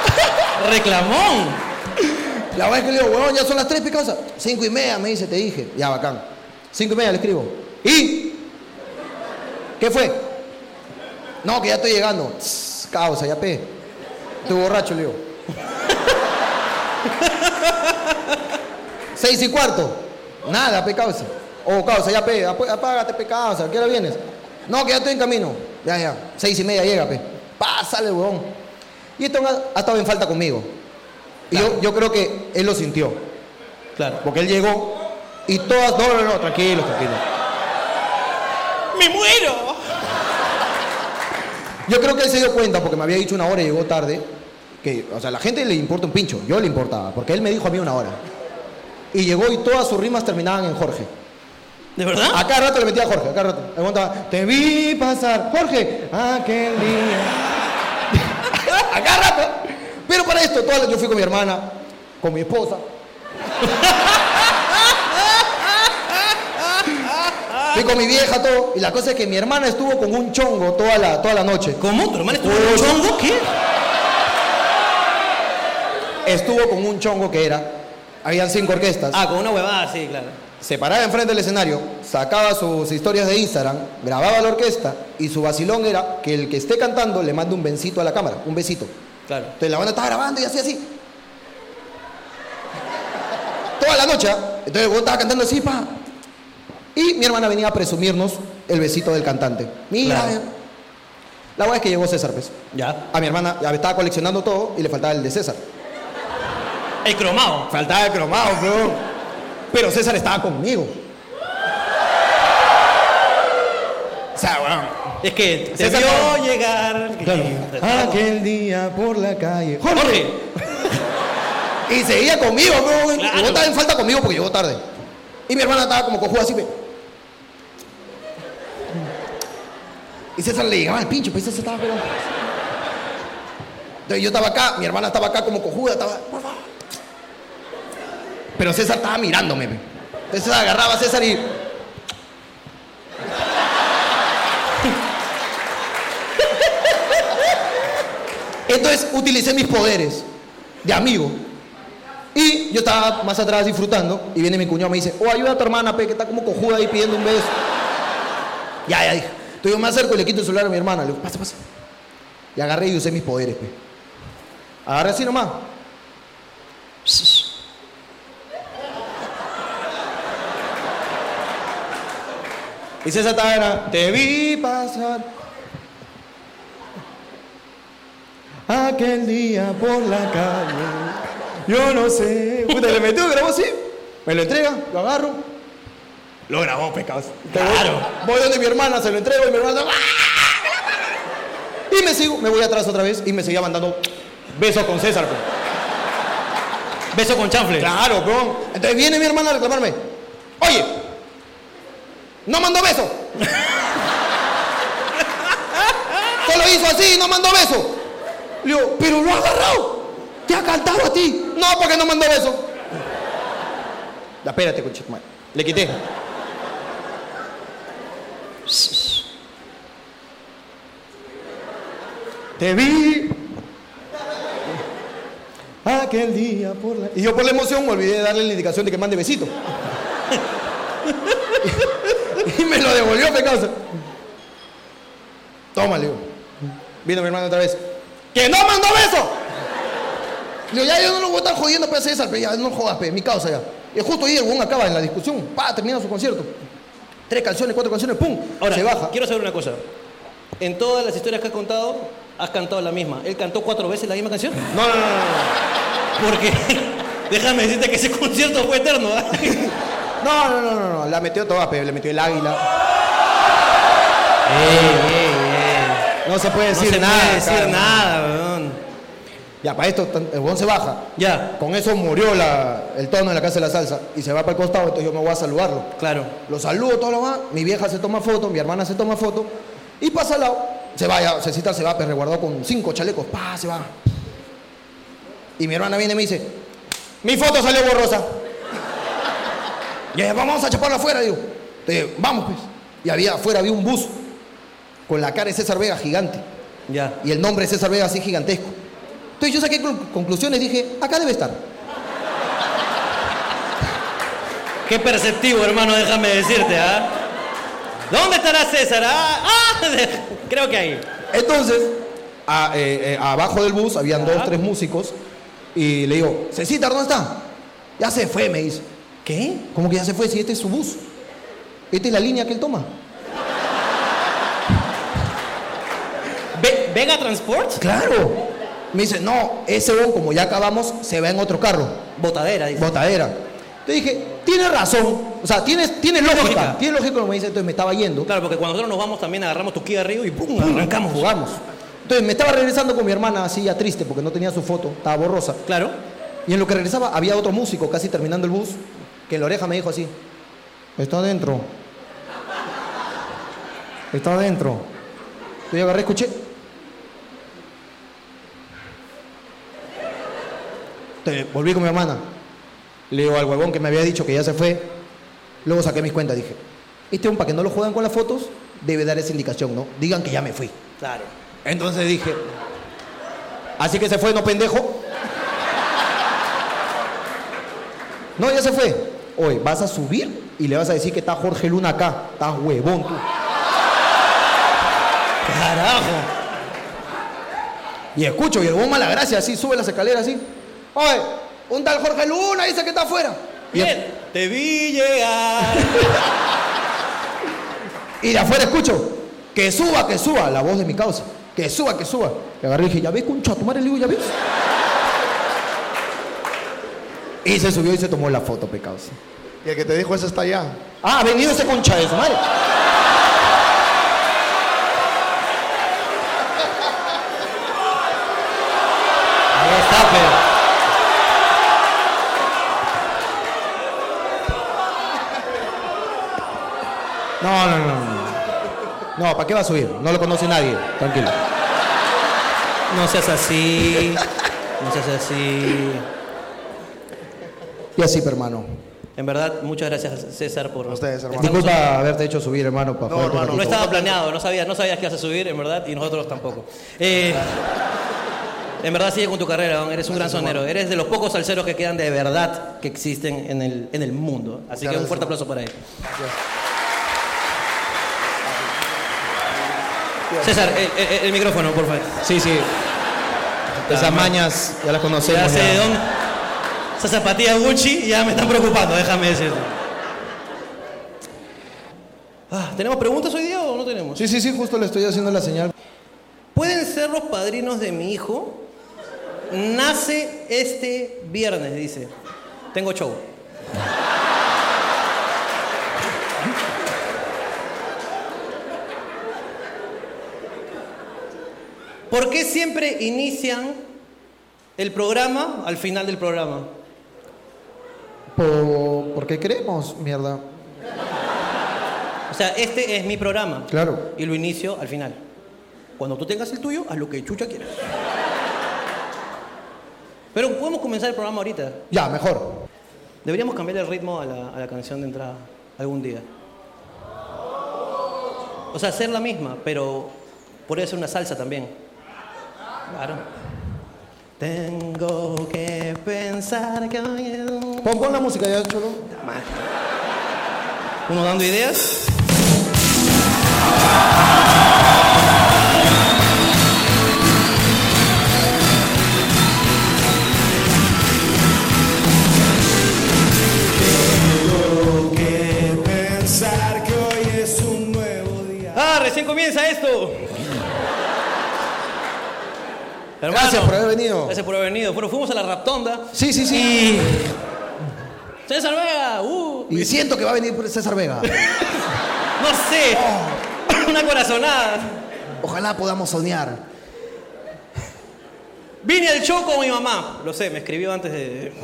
Reclamón. La es que le digo, huevón, ya son las tres, picosas. Cinco y media, me dice, te dije. Ya, bacán. Cinco y media le escribo. ¿Y? ¿Qué fue? No, que ya estoy llegando. Tss, causa, ya pe. Estoy borracho, le digo. Seis y cuarto. Nada, pe causa. Oh, causa, ya pe, ap- apágate, pe causa. ¿A qué hora vienes? No, que ya estoy en camino. Ya, ya. Seis y media llega, pe. Pásale, huevón. Y esto ha estado en falta conmigo. Y yo, yo creo que él lo sintió. Claro. Porque él llegó y todas. No, no, no, tranquilo, tranquilo. ¡Me muero! Yo creo que él se dio cuenta porque me había dicho una hora y llegó tarde. Que, o sea, a la gente le importa un pincho. Yo le importaba. Porque él me dijo a mí una hora. Y llegó y todas sus rimas terminaban en Jorge. ¿De verdad? A cada rato le metía a Jorge, a cada rato. Le preguntaba, te vi pasar, Jorge, aquel día. a cada rato. Pero para esto, todas las- yo fui con mi hermana, con mi esposa. fui con mi vieja, todo. Y la cosa es que mi hermana estuvo con un chongo toda la, toda la noche. ¿Cómo? ¿Tu hermana estuvo en un chongo? ¿Qué? Estuvo con un chongo que era, habían cinco orquestas. Ah, con una huevada, sí, claro. Se paraba enfrente del escenario, sacaba sus historias de Instagram, grababa la orquesta y su vacilón era que el que esté cantando le mande un besito a la cámara, un besito. Claro. Entonces la banda estaba grabando y así, así. Toda la noche. ¿ah? Entonces vos estaba cantando así, pa. Y mi hermana venía a presumirnos el besito del cantante. Mira, Claro. eh. la verdad es que llegó César, pues. Ya. A mi hermana ya estaba coleccionando todo y le faltaba el de César. El cromado. Faltaba el cromado, bro. Pero César estaba conmigo. O sea, bueno. Es que te César vio no- llegar. Aquel día por la calle. Jorge. Y seguía conmigo, bro. Claro. vos en falta conmigo porque llegó tarde. Y mi hermana estaba como cojuda así, pe. Y César le llegaba al pincho, pues César estaba pero. Entonces yo estaba acá, mi hermana estaba acá como cojuda, estaba. "Por favor". Pero César estaba mirándome. Entonces agarraba a César y. Entonces utilicé mis poderes de amigo. Y yo estaba más atrás disfrutando y viene mi cuñado y me dice, oh, ayuda a tu hermana, pe, que está como cojuda ahí pidiendo un beso. Ya, ya, dije. Entonces yo me acerco y le quito el celular a mi hermana. Le digo, pasa, pasa. Y agarré y usé mis poderes, pe. Agarré así nomás. Y César estaba, era, te vi pasar. Aquel día por la calle, yo no sé. Puta, le metió, grabó así. Me lo entrega, lo agarro. Lo grabó, pecados. Claro. Voy donde mi hermana, se lo entrego y mi hermana. ¡ah! Y me sigo, me voy atrás otra vez y me seguía mandando besos con César, pues. Beso con chanfle. Claro, bro. Entonces viene mi hermana a reclamarme. Oye, no mandó beso. Solo hizo así, no mandó beso. Le digo, pero lo ha agarrado. Te ha cantado a ti. No, porque no mandó beso. Espérate, conchito, madre. Le quité. Te vi aquel día por la... Y yo por la emoción me olvidé de darle la indicación de que mande besito. y me lo devolvió, pecado. Toma, le digo. Vino mi hermano otra vez. ¡Que no mandó beso! Le digo, ya yo no lo voy a estar jodiendo, pe, César, ya no jodas, pe, mi causa ya. Y justo ahí el huevón acaba en la discusión, pa, termina su concierto. Tres canciones, cuatro canciones, pum, Ahora, se baja. quiero saber una cosa. En todas las historias que has contado, has cantado la misma. ¿Él cantó cuatro veces la misma canción? No, no, no, no. Porque, déjame decirte que ese concierto fue eterno. ¿ah? No, no, no, no, no, la metió toda, pe, le metió el águila. No se puede No decir se nada. puede decir cara. nada, weón. Ya, para esto, el huevón se baja. Ya, Con eso murió la- el tono en la casa de la salsa y se va para el costado, entonces yo me voy a saludarlo. claro. Lo saludo, todo lo más, mi vieja se toma foto, mi hermana se toma foto y pasa al lado, se va ya, Cecita se va, pero resguardado con cinco chalecos, pa, se va. Y mi hermana viene y me dice, mi foto salió borrosa. Y ella, vamos a chaparla afuera, digo. Entonces, vamos pues. Y había afuera había un bus con la cara de César Vega gigante Ya. y el nombre de César Vega así gigantesco. Entonces yo saqué con- conclusiones, dije, acá debe estar. Qué perceptivo, hermano, déjame decirte, ¿ah? ¿Dónde estará César? Ah, ah, creo que ahí. Entonces, a- eh, eh, abajo del bus habían dos, tres músicos y le digo, Cecita, ¿dónde está? Ya se fue, me dice. ¿Qué? ¿Cómo que ya se fue si este es su bus? Esta es la línea que él toma. ¿Vega Transport? Claro. Me dice, no, ese bon, como ya acabamos, se va en otro carro. Botadera, dice. Botadera. Te dije, tienes razón. O sea, tienes, tienes lógica. Lógica. Tienes lógica como me dice, entonces me estaba yendo. Claro, porque cuando nosotros nos vamos también agarramos tu Kia Río y ¡pum! arrancamos. Jugamos. Entonces me estaba regresando con mi hermana así ya triste porque no tenía su foto, estaba borrosa. Claro. Y en lo que regresaba había otro músico casi terminando el bus que en la oreja me dijo así, está adentro. Está adentro. Entonces yo agarré, escuché. Entonces volví con mi hermana. Le digo al huevón que me había dicho que ya se fue. Luego saqué mis cuentas, dije, este hombre para que no lo juegan con las fotos, debe dar esa indicación, ¿no? Digan que ya me fui. Claro. Entonces dije, así que se fue, no pendejo. No, ya se fue. Oye, vas a subir y le vas a decir que está Jorge Luna acá. Estás huevón tú. Carajo. Y escucho, y el huevón mala gracia, así, sube las escaleras así. Oye, un tal Jorge Luna dice que está afuera. Bien. Te vi llegar. y de afuera escucho, que suba, que suba, la voz de mi causa. Que suba, que suba. Y agarré y dije, ¿ya ves, concha, tu madre? Le digo, ¿ya ves? Y se subió y se tomó la foto, pecados. Y el que te dijo eso está allá. Ah, ha venido ese concha de su madre. Ahí está, pero. No, no, no. No, no ¿para qué va a subir? No lo conoce nadie. Tranquilo. No seas así. No seas así. Y así, hermano. En verdad, muchas gracias César por... ustedes, hermano. Estamos- Disculpa haberte hecho subir, hermano. Para No, hermano, No estaba planeado, no sabías, no sabías que ibas a subir, en verdad, y nosotros tampoco. Eh, en verdad sigue con tu carrera, don, eres un gran sonero. Eres de los pocos salseros que quedan de verdad que existen en el, en el mundo. Así que un fuerte aplauso para él. César, el, el- el micrófono, por favor. Sí, sí. Esas mañas ya las conocemos. Ya sé, ya. don. Esas zapatillas Gucci ya me están preocupando, déjame decirte. Ah, ¿Tenemos preguntas hoy día o no tenemos? Sí, sí, sí, justo le estoy haciendo la señal. ¿Pueden ser los padrinos de mi hijo? Nace este viernes, dice. Tengo show. ¿Por qué siempre inician el programa al final del programa? Por, porque queremos, mierda. O sea, este es mi programa. Claro. Y lo inicio al final. Cuando tú tengas el tuyo, haz lo que chucha quieras. Pero podemos comenzar el programa ahorita. Ya, mejor. Deberíamos cambiar el ritmo a la, a la canción de entrada algún día. O sea, hacer la misma, pero podría ser una salsa también. Claro. Tengo que pensar que hoy es un- Pon, pon la música ya, cholo. Uno dando ideas. Pensar que hoy es un nuevo día. ¡Ah, recién comienza esto! Hermano, Gracias por haber venido. Gracias por haber venido. Bueno, fuimos a la raptonda. Sí, sí, sí. Y... César Vega, uh, Y siento que va a venir César Vega. no sé. Una corazonada. Ojalá podamos soñar. Vine al show con mi mamá. Lo sé, me escribió antes de.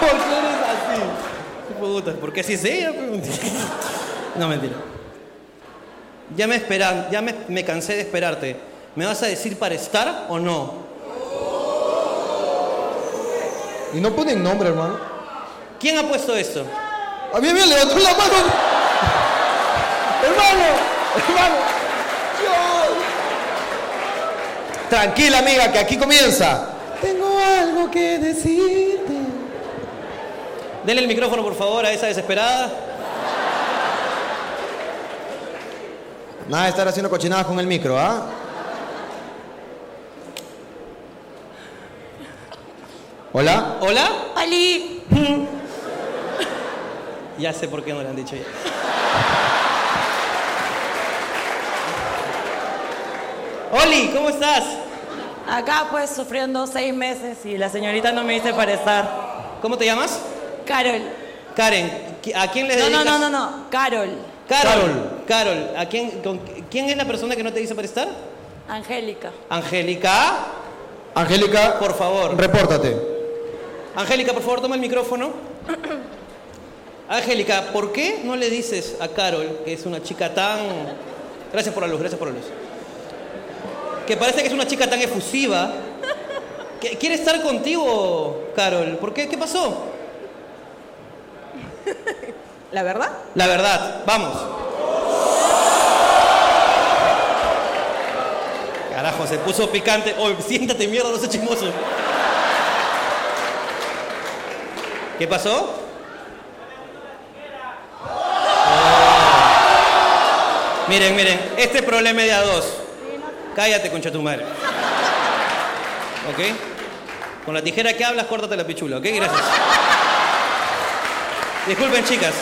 ¿Por qué eres así? Puta, porque así es ella. No, mentira. Ya me esperan, ya me, me cansé de esperarte. ¿Me vas a decir para estar o no? Y no ponen nombre, hermano. ¿Quién ha puesto esto? A mí me levantó la mano. hermano, hermano. Dios. Tranquila, amiga, que aquí comienza. Tengo algo que decirte. Denle el micrófono, por favor, a esa desesperada. Nada de estar haciendo cochinadas con el micro, ¿ah? Hola. ¿Hola? Ali, Ya sé por qué no le han dicho ya. Oli, ¿cómo estás? acá pues sufriendo seis meses y la señorita no me dice para estar. ¿Cómo te llamas? Carol. Karen. ¿A quién le No, dedicas? no, no, no, no. Carol. Carol. Carol. ¿A quién, con- ¿Quién es la persona que no te dice para estar? Angélica. Angélica. Angélica, Por favor. repórtate. Angélica, por favor, toma el micrófono. Angélica, ¿por qué no le dices a Carol, que es una chica tan... Gracias por la luz, gracias por la luz. Que parece que es una chica tan efusiva. Que quiere estar contigo, Carol. ¿Por qué? ¿Qué pasó? ¿La verdad? La verdad, vamos. Carajo, se puso picante. Oh, siéntate, mierda, no seas chismoso. ¿Qué pasó? Oh. Miren, miren, este problema de a dos. Cállate, concha tu madre. ¿Ok? Con la tijera que hablas, córtate la pichula, ¿ok? Gracias. Disculpen, chicas.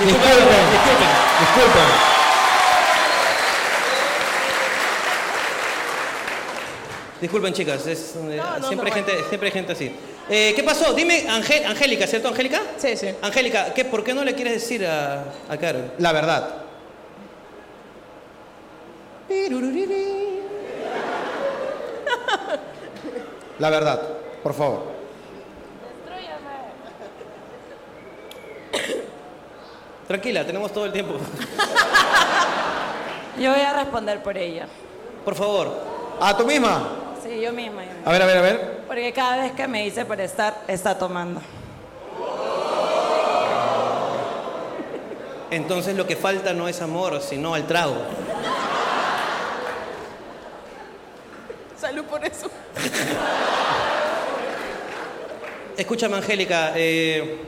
Disculpen. disculpen. Disculpen. Disculpen, chicas, es, eh, no, siempre, hay gente, siempre hay gente así. Eh, ¿Qué pasó? Dime, Angé- Angélica, ¿cierto, Angélica? Sí, sí. Angélica, ¿qué, ¿por qué no le quieres decir a, a Carol? La verdad. La verdad, por favor. Tranquila, tenemos todo el tiempo. Yo voy a responder por ella. Por favor. ¿A tú misma? Sí, yo misma. yo misma. A ver, a ver, a ver. Porque cada vez que me dice por estar, está tomando. Entonces lo que falta no es amor, sino al trago. Salud por eso. Escúchame, Angélica, eh,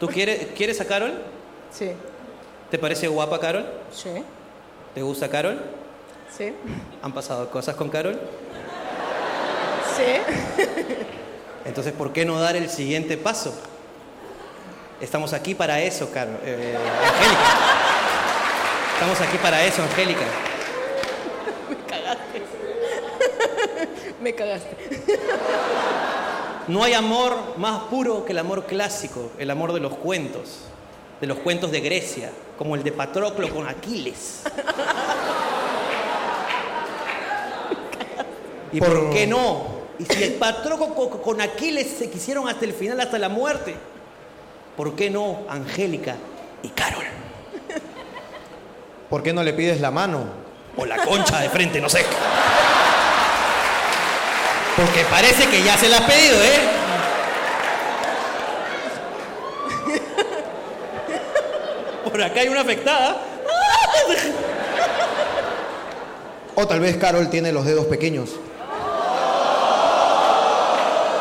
¿tú quieres, quieres a Carol? Sí, ¿Te parece guapa Carol? sí, ¿Te gusta Carol? sí, ¿Han pasado cosas con Carol? sí. Entonces, ¿por qué no dar el siguiente paso? Estamos aquí para eso, Carol. eh, Angélica. Estamos aquí para eso, Angélica. Me cagaste. No hay amor más puro que el amor clásico, el amor de los cuentos, de los cuentos de Grecia, como el de Patroclo con Aquiles. ¿Y por, Por- qué no? Y si el Patroclo co- con Aquiles se quisieron hasta el final, hasta la muerte, ¿por qué no Angélica y Carol? ¿Por qué no le pides la mano? O la concha de frente, no sé. Porque parece que ya se la has pedido, ¿eh? Por acá hay una afectada. O tal vez Carol tiene los dedos pequeños.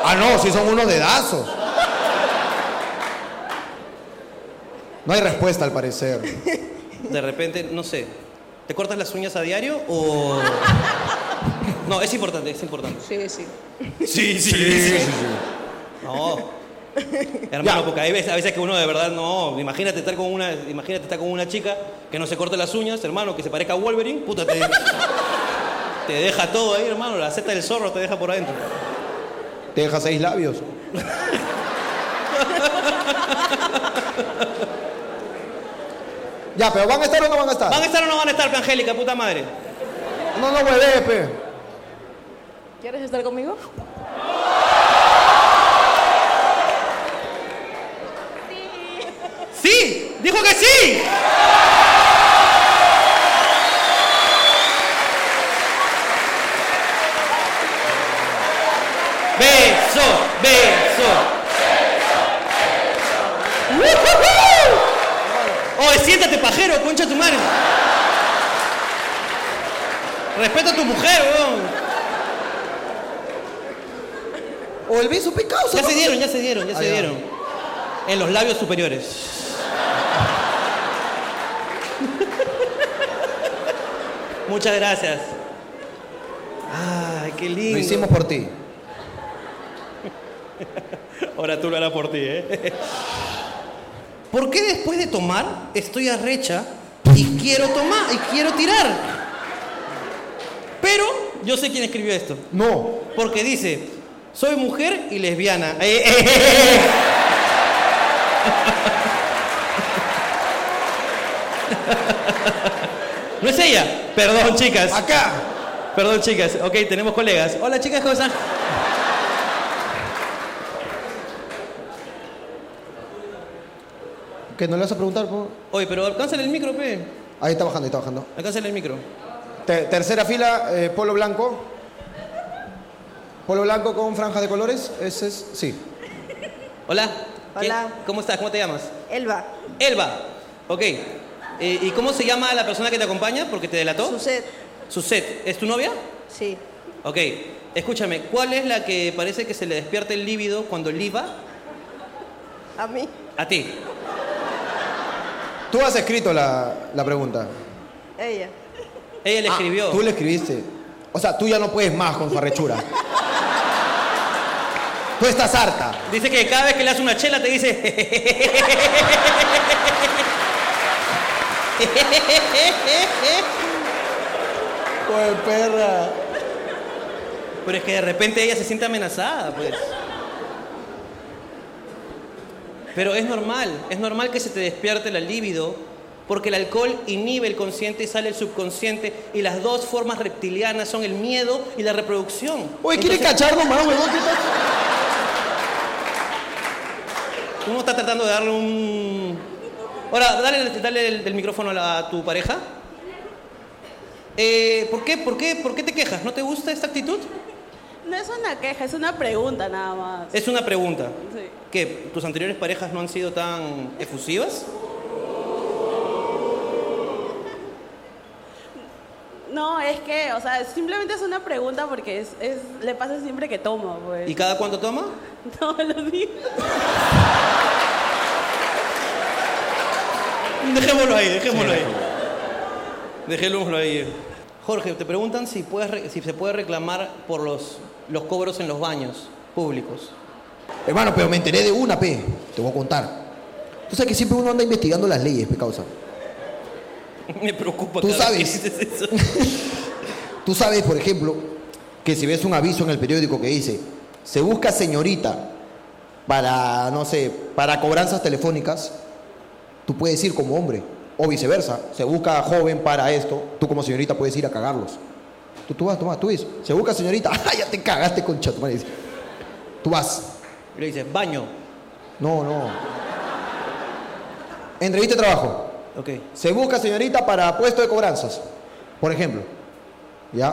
Ah, no, si son unos dedazos. No hay respuesta al parecer. De repente, no sé. ¿Te cortas las uñas a diario o.? No, es importante, es importante. Sí, sí. Sí, sí, sí. No. Hermano, porque hay veces, a veces que uno de verdad no. Imagínate estar con una, imagínate estar con una chica que no se corte las uñas, hermano, que se parezca a Wolverine, puta, te, te deja todo ahí, hermano. La seta del zorro te deja por adentro. Te deja seis labios. ya, pero ¿van a estar o no van a estar? ¿Van a estar o no van a estar, Angélica, puta madre? No, no, hueve, pe. ¿Quieres estar conmigo? ¡Sí! ¡Dijo que sí! ¡Beso! ¡Beso! ¡Oye, siéntate, pajero, concha tu madre! Respeta a tu mujer, weón. O el beso picado. Ya se dieron, ya se dieron, ya se dieron. En los labios superiores. Muchas gracias. Ay, qué lindo. Lo hicimos por ti. Ahora tú lo harás por ti, ¿eh? ¿Por qué después de tomar estoy arrecha y quiero tomar y quiero tirar? Pero yo sé quién escribió esto. No. Porque dice, soy mujer y lesbiana. Eh, eh, eh, eh. No es ella. Perdón, chicas. Acá. Perdón, chicas. Ok, tenemos colegas. Hola, chicas, ¿cómo están? ¿Que no le vas a preguntar? po? Oye, pero alcánzale el micro, pe. Ahí está bajando, ahí está bajando. Alcánzale el micro. Te- tercera fila, eh, polo blanco. Polo blanco con franjas de colores. Ese es. Sí. Hola. ¿Quién- Hola. ¿Cómo estás? ¿Cómo te llamas? Elba. Elba. Ok. Eh, ¿Y cómo se llama la persona que te acompaña? Porque te delató. Suset. Suset. ¿Es tu novia? Sí. Ok. Escúchame, ¿cuál es la que parece que se le despierta el líbido cuando liba? A mí. A ti. Tú has escrito la, la pregunta. Ella. Ella le Ah, escribió. Tú le escribiste. O sea, tú ya no puedes más con su arrechura. tú estás harta. Dice que cada vez que le hace una chela te dice. Pues perra. Pero es que de repente ella se siente amenazada, pues. Pero es normal, es normal que se te despierte la libido, porque el alcohol inhibe el consciente y sale el subconsciente, y las dos formas reptilianas son el miedo y la reproducción. Oye, ¿quieres Entonces, cachar nomás, tal? Uno está tratando de darle un. Ahora, dale, dale el, el micrófono a, la- a tu pareja. Eh, ¿por, qué, por, qué, ¿Por qué te quejas? ¿No te gusta esta actitud? No es una queja, es una pregunta nada más. Es una pregunta. Sí. ¿Qué? ¿Tus anteriores parejas no han sido tan efusivas? No, es que, o sea, simplemente es una pregunta porque es, es- le pasa siempre que tomo, pues. ¿Y cada cuánto toma? Todos los días. Dejémoslo ahí, dejémoslo ahí. Dejémoslo ahí. Jorge, te preguntan si, puedes re- si se puede reclamar por los, los cobros en los baños públicos. Hermano, pero me enteré de una, pe. Te voy a contar. Tú sabes que siempre uno anda investigando las leyes, pe causa. Me preocupa Tú cada sabes. vez que dices eso. Tú sabes, por ejemplo, que si ves un aviso en el periódico que dice, se busca señorita para, no sé, para cobranzas telefónicas, tú puedes ir como hombre. O viceversa, se busca joven para esto, tú como señorita puedes ir a cagarlos. Tú, tú vas, tú vas, tú ves, se busca señorita, ¡ah, ya te cagaste con chato! Tú vas, Y le dices, baño. no, no. Entrevista de trabajo. Ok. Se busca señorita para puesto de cobranzas, por ejemplo. ¿Ya?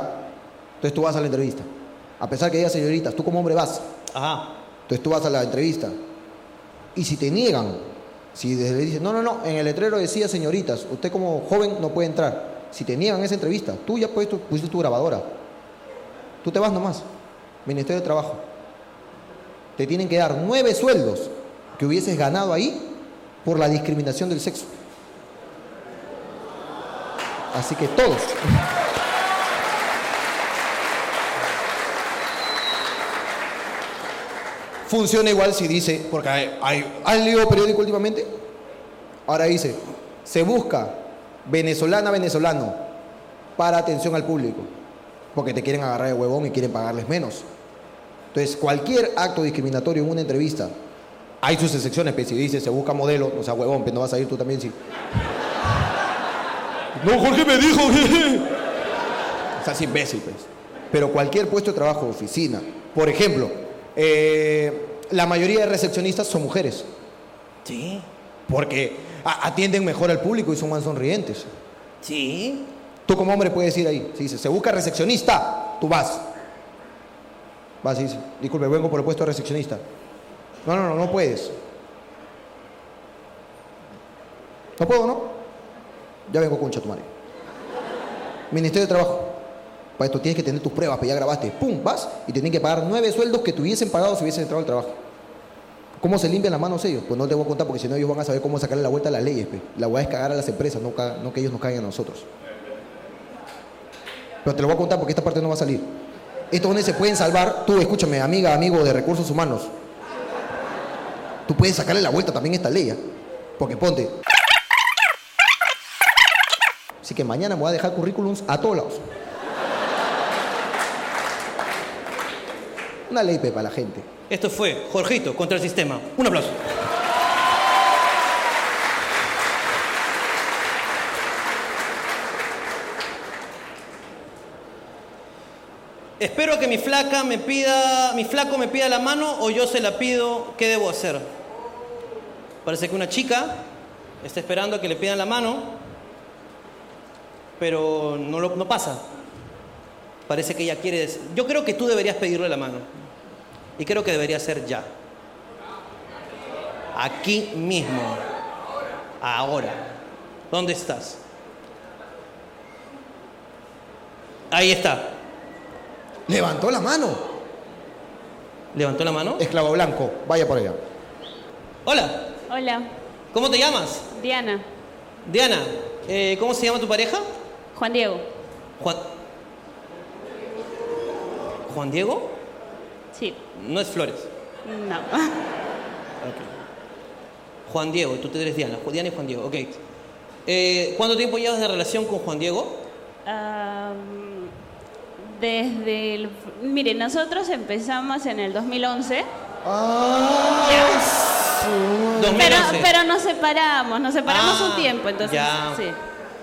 Entonces tú vas a la entrevista. A pesar que diga señorita, tú como hombre vas. Ajá. Entonces tú vas a la entrevista. Y si te niegan, si le dicen, no, no, no, en el letrero decía señoritas, usted como joven no puede entrar. Si te niegan esa entrevista, tú ya pusiste, pusiste tu grabadora. Tú te vas nomás. Ministerio de Trabajo. Te tienen que dar nueve sueldos que hubieses ganado ahí por la discriminación del sexo. Así que todos. Funciona igual si dice, porque hay, hay- ¿han leído periódico últimamente? Ahora dice, se busca venezolana, venezolano, para atención al público, porque te quieren agarrar de huevón y quieren pagarles menos. Entonces, cualquier acto discriminatorio en una entrevista, hay sus excepciones, pero si dice se busca modelo, o sea, huevón, pero no vas a ir tú también si... No, Jorge me dijo. o sea, es imbécil, pues. Pero cualquier puesto de trabajo, oficina. Por ejemplo, eh, la mayoría de recepcionistas son mujeres. Sí. Porque atienden mejor al público y son más sonrientes. Sí. Tú como hombre puedes ir ahí. Si dice, se busca recepcionista, tú vas. Vas y dices, disculpe, vengo por el puesto de recepcionista. No, no, no, no puedes. No puedo, ¿no? Ya vengo con Chatumare. Ministerio de Trabajo. Para esto tienes que tener tus pruebas, pero ya grabaste. ¡Pum! Vas y tienen que pagar nueve sueldos que te hubiesen pagado si hubiesen entrado al trabajo. ¿Cómo se limpian las manos ellos? Pues no te voy a contar porque si no ellos van a saber cómo sacarle la vuelta a las leyes. pe. La voy es cagar a las empresas, no, que ellos nos caigan a nosotros. Pero te lo voy a contar porque esta parte no va a salir. Esto donde se pueden salvar, tú escúchame, amiga, amigo de recursos humanos. Tú puedes sacarle la vuelta también a esta ley. ¿ah? Porque ponte. Así que mañana voy a dejar currículums a todos lados. Una ley para la gente. Esto fue Jorgito contra el sistema. Un aplauso. Espero que mi flaca me pida, mi flaco me pida la mano o yo se la pido. ¿Qué debo hacer? Parece que una chica está esperando a que le pidan la mano, pero no, lo, pasa. Parece que ella quiere. Yo creo que tú deberías pedirle la mano. Y creo que debería ser ya. Aquí mismo. Ahora. ¿Dónde estás? Ahí está. Levantó la mano. ¿Levantó la mano? Esclavo blanco, vaya por allá. Hola. Hola, ¿Cómo te llamas? Diana, Diana. eh, ¿Cómo se llama tu pareja? Juan Diego. Juan. ¿Juan Diego? Sí, No es Flores. no. Juan Diego, tú te eres Diana. Diana y Juan Diego, ok. Eh, ¿Cuánto tiempo llevas de relación con Juan Diego? Am, desde el... Mire, nosotros empezamos en el 2011, pero, 2011. pero nos separamos, nos separamos Ah, un tiempo, entonces ya. sí,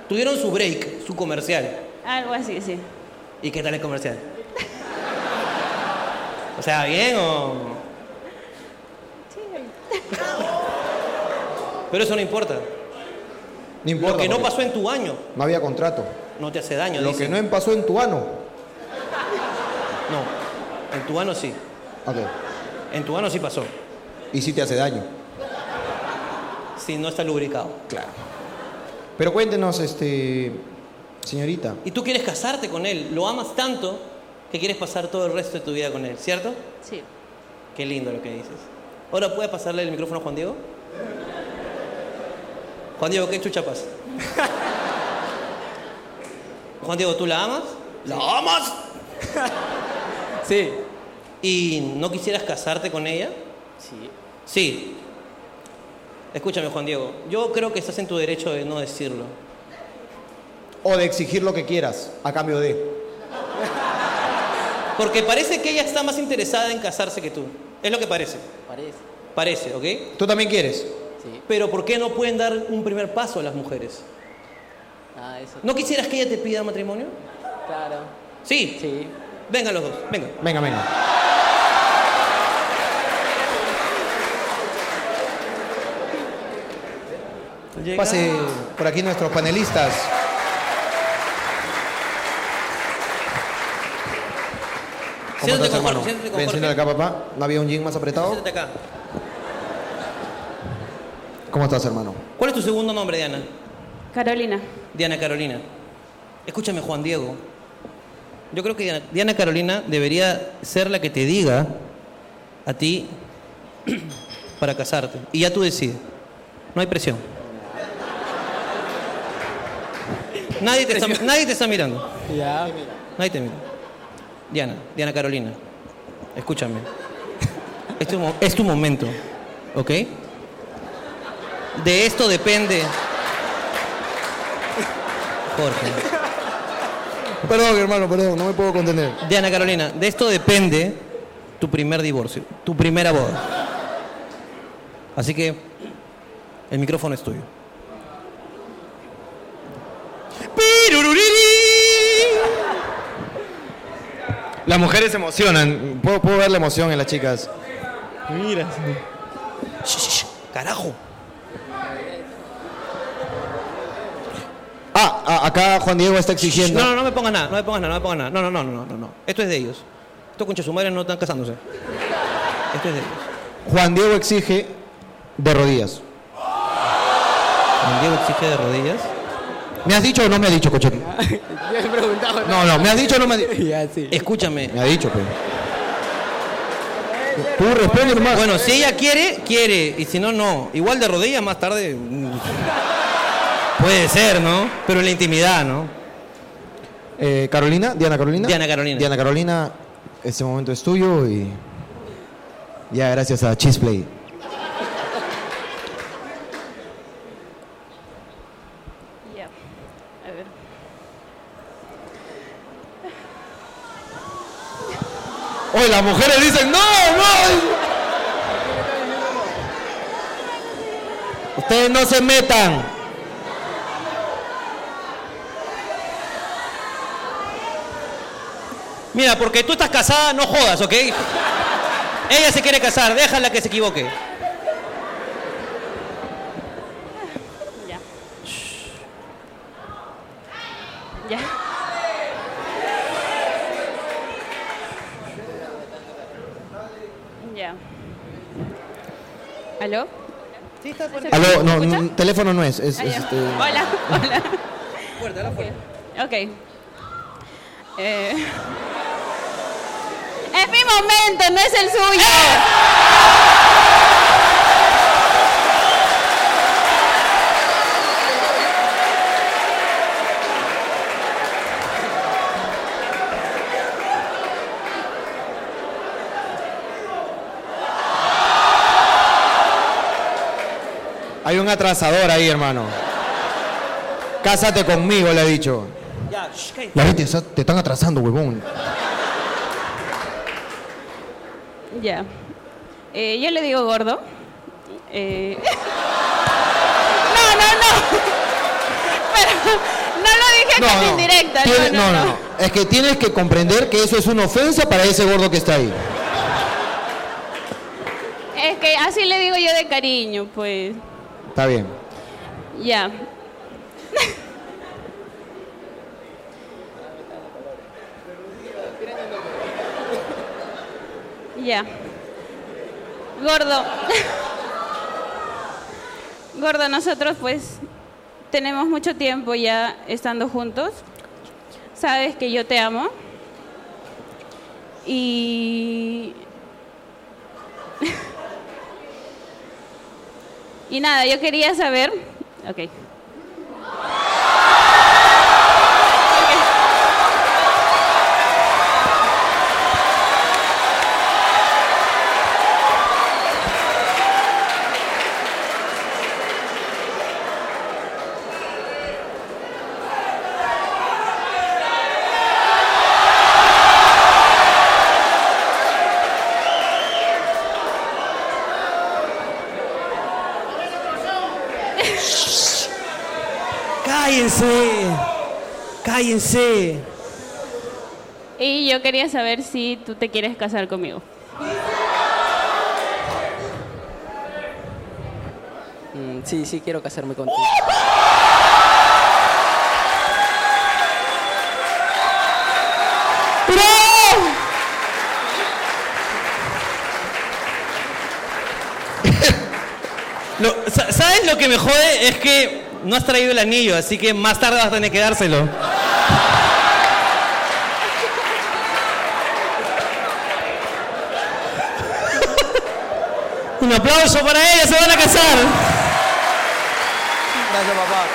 Tuvieron su break, su comercial. algo así, sí. ¿Y qué tal el comercial? O sea, ¿bien o...? Pero eso no importa. No importa, Lo que no pasó en tu año No había contrato. no te hace daño. Lo dicen. que no pasó en tu ano. No, en tu ano sí. Ok. En tu ano sí pasó. Y sí te hace daño. Si no está lubricado. Claro. Pero cuéntenos, este, señorita. Y tú quieres casarte con él. Lo amas tanto que quieres pasar todo el resto de tu vida con él, ¿cierto? Sí. Qué lindo lo que dices. Ahora, ¿puedes pasarle el micrófono a Juan Diego? Juan Diego, ¿qué chucha pasa? Juan Diego, ¿tú la amas? ¿La amas? Sí. ¿Y no quisieras casarte con ella? Sí. Sí. Escúchame, Juan Diego. Yo creo que estás en tu derecho de no decirlo. O de exigir lo que quieras, a cambio de. Porque parece que ella está más interesada en casarse que tú. Es lo que parece. Parece. Parece, ¿ok? ¿Tú también quieres? Sí. Pero ¿por qué no pueden dar un primer paso a las mujeres? Ah, eso. ¿No quisieras que ella te pida matrimonio? Claro. Sí. Sí. Vengan los dos, vengan. Venga, venga. Pase por aquí nuestros panelistas. ¿Cómo Siéntate estás, con hermano? Jorge, siéntate con Ven, Jorge. siéntate acá, papá. ¿No había un jean más apretado? Siéntate acá. ¿Cómo estás, hermano? ¿Cuál es tu segundo nombre, Diana? Carolina. Diana Carolina. Escúchame, Juan Diego. Yo creo que Diana, Diana Carolina debería ser la que te diga a ti para casarte. Y ya tú decides. No hay presión. Nadie te está, nadie te está mirando. Ya. Nadie te mira. Diana, Diana Carolina, escúchame. Es tu, es tu momento, ¿ok? De esto depende. Jorge. Perdón, hermano, perdón, no me puedo contener. Diana Carolina, de esto depende tu primer divorcio, tu primera boda. Así que el micrófono es tuyo. Las mujeres se emocionan. Puedo, puedo ver la emoción en las chicas. Mira. Shh, shh, shh, carajo. Ah, ah, acá Juan Diego está exigiendo. No, no, no me pongas nada, no me pongas nada, no me pongas nada. No, no, no, no, no, no. Esto es de ellos. Estos concha su madre no están casándose. Esto es de ellos. Juan Diego exige de rodillas. Juan Diego exige de rodillas. ¿Me has dicho o no me has dicho, Cochetti? Ya he preguntado. No, no, ¿me has dicho o no me has dicho? Ya, sí. Escúchame. Me ha dicho, pues. Tú responde más. Bueno, si ella quiere, quiere. Y si no, no. Igual de rodillas más tarde. Puede ser, ¿no? Pero en la intimidad, ¿no? Eh, Carolina, Diana Carolina. Diana Carolina. Diana Carolina, este momento es tuyo y. Ya, gracias a Chisplay. Ya. A ver. Las mujeres dicen, no, no. Ustedes no se metan. Mira, porque tú estás casada, no jodas, ¿ok? Ella se quiere casar, déjala que se equivoque. Ya. Ya. Ya. ¿Aló? Aló, no, teléfono no es, es, este, Hola, hola. Fuerte, habla fuerte. Ok. Eh, Es mi momento, no es el suyo. Hay un atrasador ahí, hermano. Cásate conmigo, le he dicho. Ya, shh. La gente está- te están atrasando, huevón. Ya. Eh, yo le digo gordo. Eh, No, no, no. Pero no lo dije como indirecta. tiene- no, no, no. Es que tienes que comprender que eso es una ofensa para ese gordo que está ahí. Es que así le digo yo de cariño, pues. Está bien. Ya. Yeah. ya. yeah. Gordo. Gordo, nosotros pues tenemos mucho tiempo ya estando juntos. Sabes que yo te amo. Y y nada, yo quería saber... Ok. Cállense. Cállense. Y yo quería saber si tú te quieres casar conmigo. Mm, sí, sí, quiero casarme contigo. Lo- sa- ¿Sabes lo que me jode? Es que no has traído el anillo, así que más tarde vas a tener que dárselo. Un aplauso para ella, se van a casar. Gracias, papá.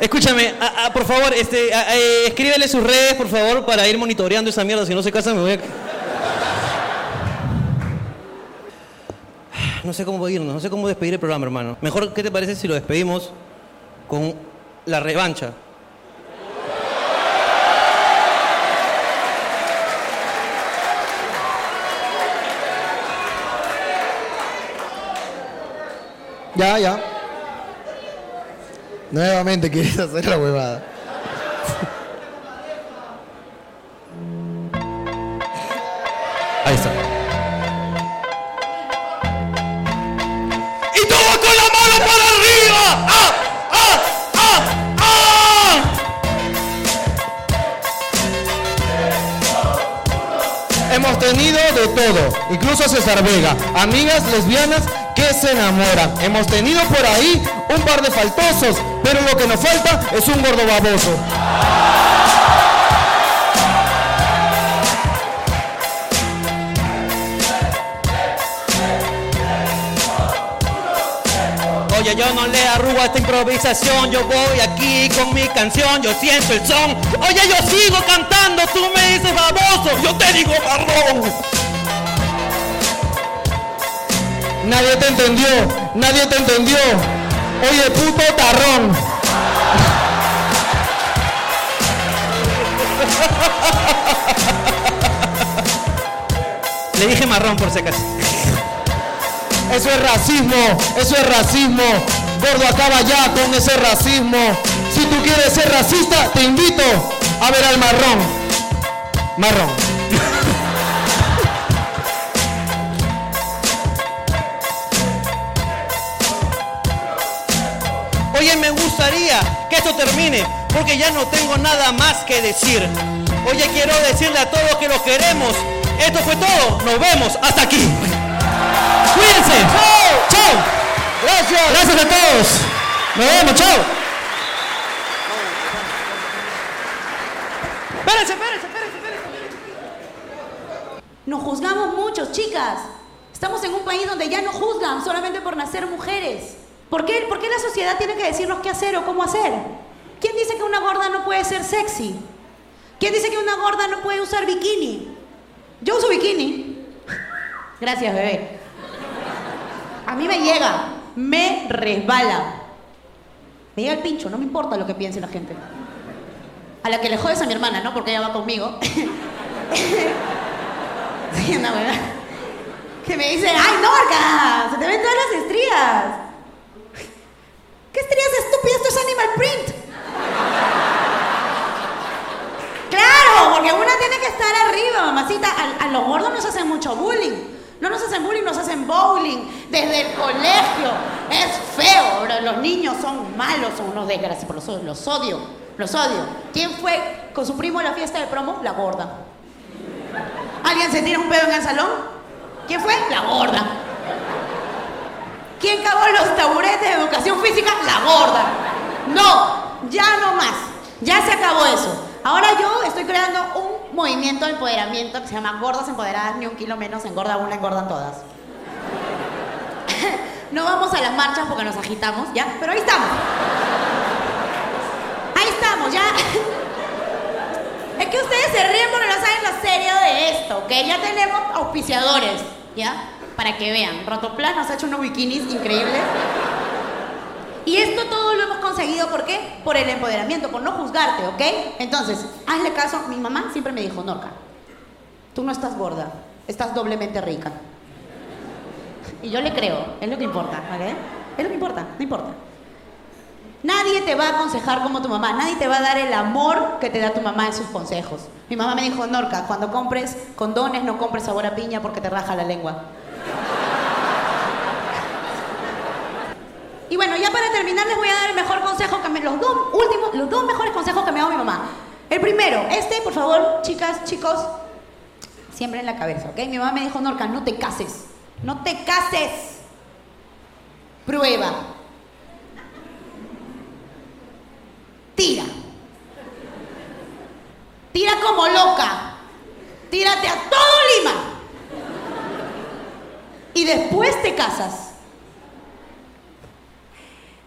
Escúchame, a- a- por favor, este, a- escríbele sus redes, por favor, para ir monitoreando esa mierda. Si no se casa, me voy a... No sé cómo irnos, no sé cómo despedir el programa, hermano. Mejor, ¿qué te parece si lo despedimos con la revancha? Ya, ya. Nuevamente quieres hacer la huevada. Ahí está. Y todo con la mano para arriba. ¡Ah! ¡Ah! ¡Ah! ¡Ah! Hemos tenido de todo, incluso César Vega, amigas lesbianas se enamoran. Hemos tenido por ahí un par de faltosos, pero lo que nos falta es un gordo baboso. Oye, yo no le arrugo a esta improvisación, yo voy aquí con mi canción, yo siento el son. Oye, yo sigo cantando, tú me dices baboso, yo te digo marrón. Nadie te entendió, nadie te entendió. Oye, puto tarrón. Le dije marrón por si acaso. Eso es racismo, eso es racismo. Gordo, acaba ya con ese racismo. Si tú quieres ser racista, te invito a ver al marrón. Marrón. Porque ya no tengo nada más que decir. Oye, quiero decirle a todos que lo queremos. Esto fue todo. Nos vemos. Hasta aquí. Cuídense. Chao. Chao. Gracias. Gracias a todos. Nos vemos. Chao. Espérense, espérense, espérense, espérense. Nos juzgamos mucho, chicas. Estamos en un país donde ya no juzgan solamente por nacer mujeres. ¿Por qué, ¿Por qué la sociedad tiene que decirnos qué hacer o cómo hacer? ¿Quién dice que una gorda no puede ser sexy? ¿Quién dice que una gorda no puede usar bikini? Yo uso bikini. Gracias, bebé. A mí me llega, me resbala. Me llega el pincho, no me importa lo que piense la gente. A la que le jodes a mi hermana, ¿no? Porque ella va conmigo. Sí, una huevada. Que me dice, ¡ay, Norca! Se te ven todas las estrías. ¿Qué estrías estúpidas? Esto es Animal Print. Claro, porque una tiene que estar arriba, mamacita. A, los gordos nos hacen mucho bullying. No nos hacen bullying, nos hacen bowling. Desde el colegio. Es feo, bro. Los niños son malos, son unos desgraciados. Los, los odio. Los odio. ¿Quién fue con su primo a la fiesta de promo? La gorda. ¿Alguien se tira un pedo en el salón? ¿Quién fue? La gorda. ¿Quién cagó los taburetes de educación física? La gorda. No, ya no más. Ya se acabó eso. Ahora yo estoy creando un movimiento de empoderamiento que se llama Gordas Empoderadas, ni un kilo menos, engorda una, engordan todas. no vamos a las marchas porque nos agitamos, ¿ya? Pero ahí estamos. Ahí estamos, ya. Es que ustedes se ríen porque no saben lo serio de esto, ¿ok? Ya tenemos auspiciadores, ¿ya? Para que vean. Rotoplas nos ha hecho unos bikinis increíbles. Y esto todo lo hemos conseguido, ¿por qué? Por el empoderamiento, por no juzgarte, ¿ok? Entonces, hazle caso. Mi mamá siempre me dijo, Norca, tú no estás gorda, estás doblemente rica. Y yo le creo, es lo que importa, ¿ok? Es lo que importa, no importa. Nadie te va a aconsejar como tu mamá, nadie te va a dar el amor que te da tu mamá en sus consejos. Mi mamá me dijo, Norca, cuando compres condones no compres sabor a piña porque te raja la lengua. Y bueno, ya para terminar les voy a dar el mejor consejo que me, los dos últimos, los dos mejores consejos que me ha dado mi mamá. El primero, este, por favor, chicas, chicos, siempre en la cabeza, ¿ok? Mi mamá me dijo, Norca, no te cases, no te cases. Prueba. Tira. Tira como loca. Tírate a todo Lima. Y después te casas.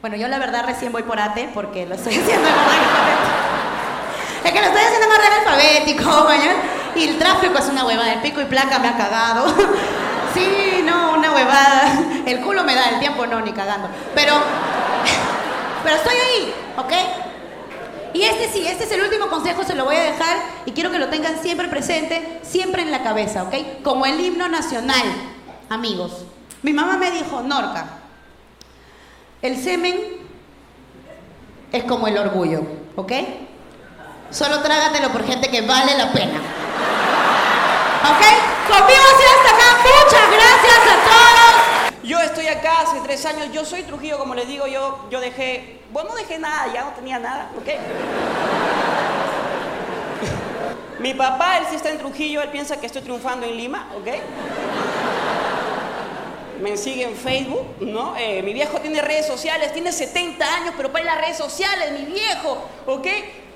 Bueno, yo la verdad recién voy por ATE porque lo estoy haciendo en orden alfabético. Es que lo estoy haciendo en orden alfabético, mañana. Y el tráfico es una huevada. El pico y placa me ha cagado. Sí, no, una huevada. El culo me da, el tiempo no, ni cagando. Pero, pero estoy ahí, ¿ok? Y este sí, este es el último consejo, se lo voy a dejar y quiero que lo tengan siempre presente, siempre en la cabeza, ¿ok? Como el himno nacional, amigos. Mi mamá me dijo, Norca, el semen es como el orgullo, ¿ok? Solo trágatelo por gente que vale la pena. ¿Ok? Conmigo así hasta acá. Muchas gracias a todos. Yo estoy acá hace tres años, yo soy Trujillo, como les digo, yo, yo dejé, bueno, no dejé nada, ya no tenía nada, ¿ok? Mi papá, él sí está en Trujillo, él piensa que estoy triunfando en Lima, ¿ok? Me sigue en Facebook, ¿no? Eh, mi viejo tiene redes sociales, tiene 70 años, pero para las redes sociales, mi viejo, ¿ok?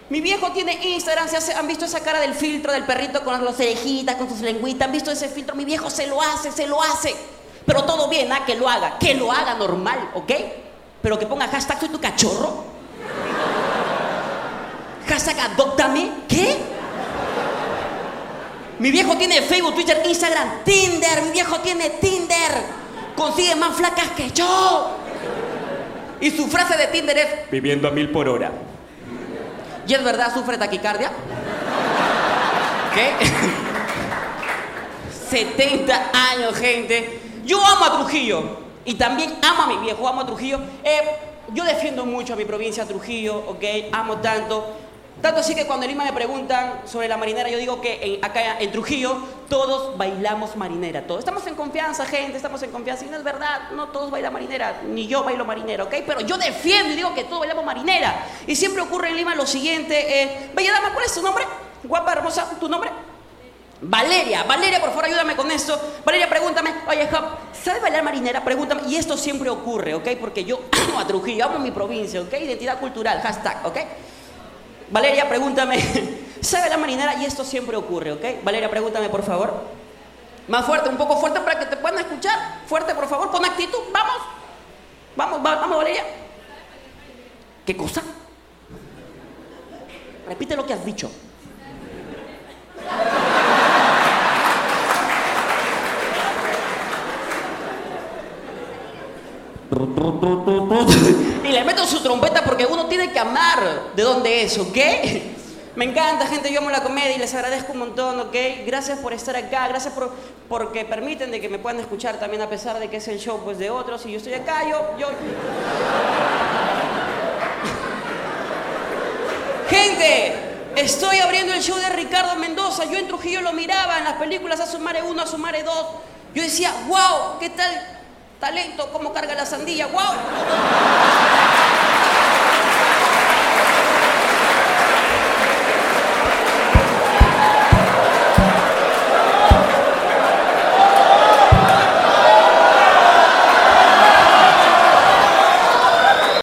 Mi viejo tiene Instagram, se han visto esa cara del filtro del perrito con las orejitas, con sus lengüitas, han visto ese filtro, mi viejo se lo hace, se lo hace. Pero todo bien, ¿ah? Que lo haga, que lo haga normal, ¿ok? Pero que ponga hashtag soy tu cachorro. Hashtag adóptame, ¿qué? Mi viejo tiene Facebook, Twitter, Instagram, Tinder, mi viejo tiene Tinder. Consigue más flacas que yo. Y su frase de Tinder es viviendo a mil por hora. ¿Y es verdad sufre taquicardia? ¿Qué? 70 años, gente. Yo amo a Trujillo. Y también amo a mi viejo, amo a Trujillo. Eh, yo defiendo mucho a mi provincia, Trujillo, ¿ok? Amo tanto. Tanto así que cuando en Lima me preguntan sobre la marinera, yo digo que en- acá en Trujillo todos bailamos marinera. Todos. Estamos en confianza, gente, estamos en confianza. Y no es verdad, no todos bailan marinera, ni yo bailo marinera, ¿ok? Pero yo defiendo y digo que todos bailamos marinera. Y siempre ocurre en Lima lo siguiente. Eh, Bella dama, ¿cuál es tu nombre? Guapa, hermosa, ¿tu nombre? Valeria, Valeria, por favor, ayúdame con esto. Valeria, pregúntame, oye, Hop, ¿sabes bailar marinera? Pregúntame. Y esto siempre ocurre, ¿ok? Porque yo amo a Trujillo, amo mi provincia, ¿ok? Identidad cultural, hashtag, ¿ok? Valeria, pregúntame, ¿sabe bailar marinera? Y esto siempre ocurre, ¿ok? Valeria, pregúntame, por favor. Más fuerte, un poco fuerte para que te puedan escuchar. Fuerte, por favor, con actitud, vamos. Vamos, va- vamos, Valeria. ¿Qué cosa? Repite lo que has dicho. Y le meto su trompeta porque uno tiene que amar de dónde es, ¿ok? Me encanta, gente, yo amo la comedia y les agradezco un montón, ¿ok? Gracias por estar acá, gracias por porque permiten de que me puedan escuchar también a pesar de que es el show pues de otros y yo estoy acá, yo, yo... Gente, estoy abriendo el show de Ricardo Mendoza, yo en Trujillo lo miraba en las películas Asumare 1, Asumare 2, yo decía, wow, ¿qué tal Talento, cómo carga la sandía, wow.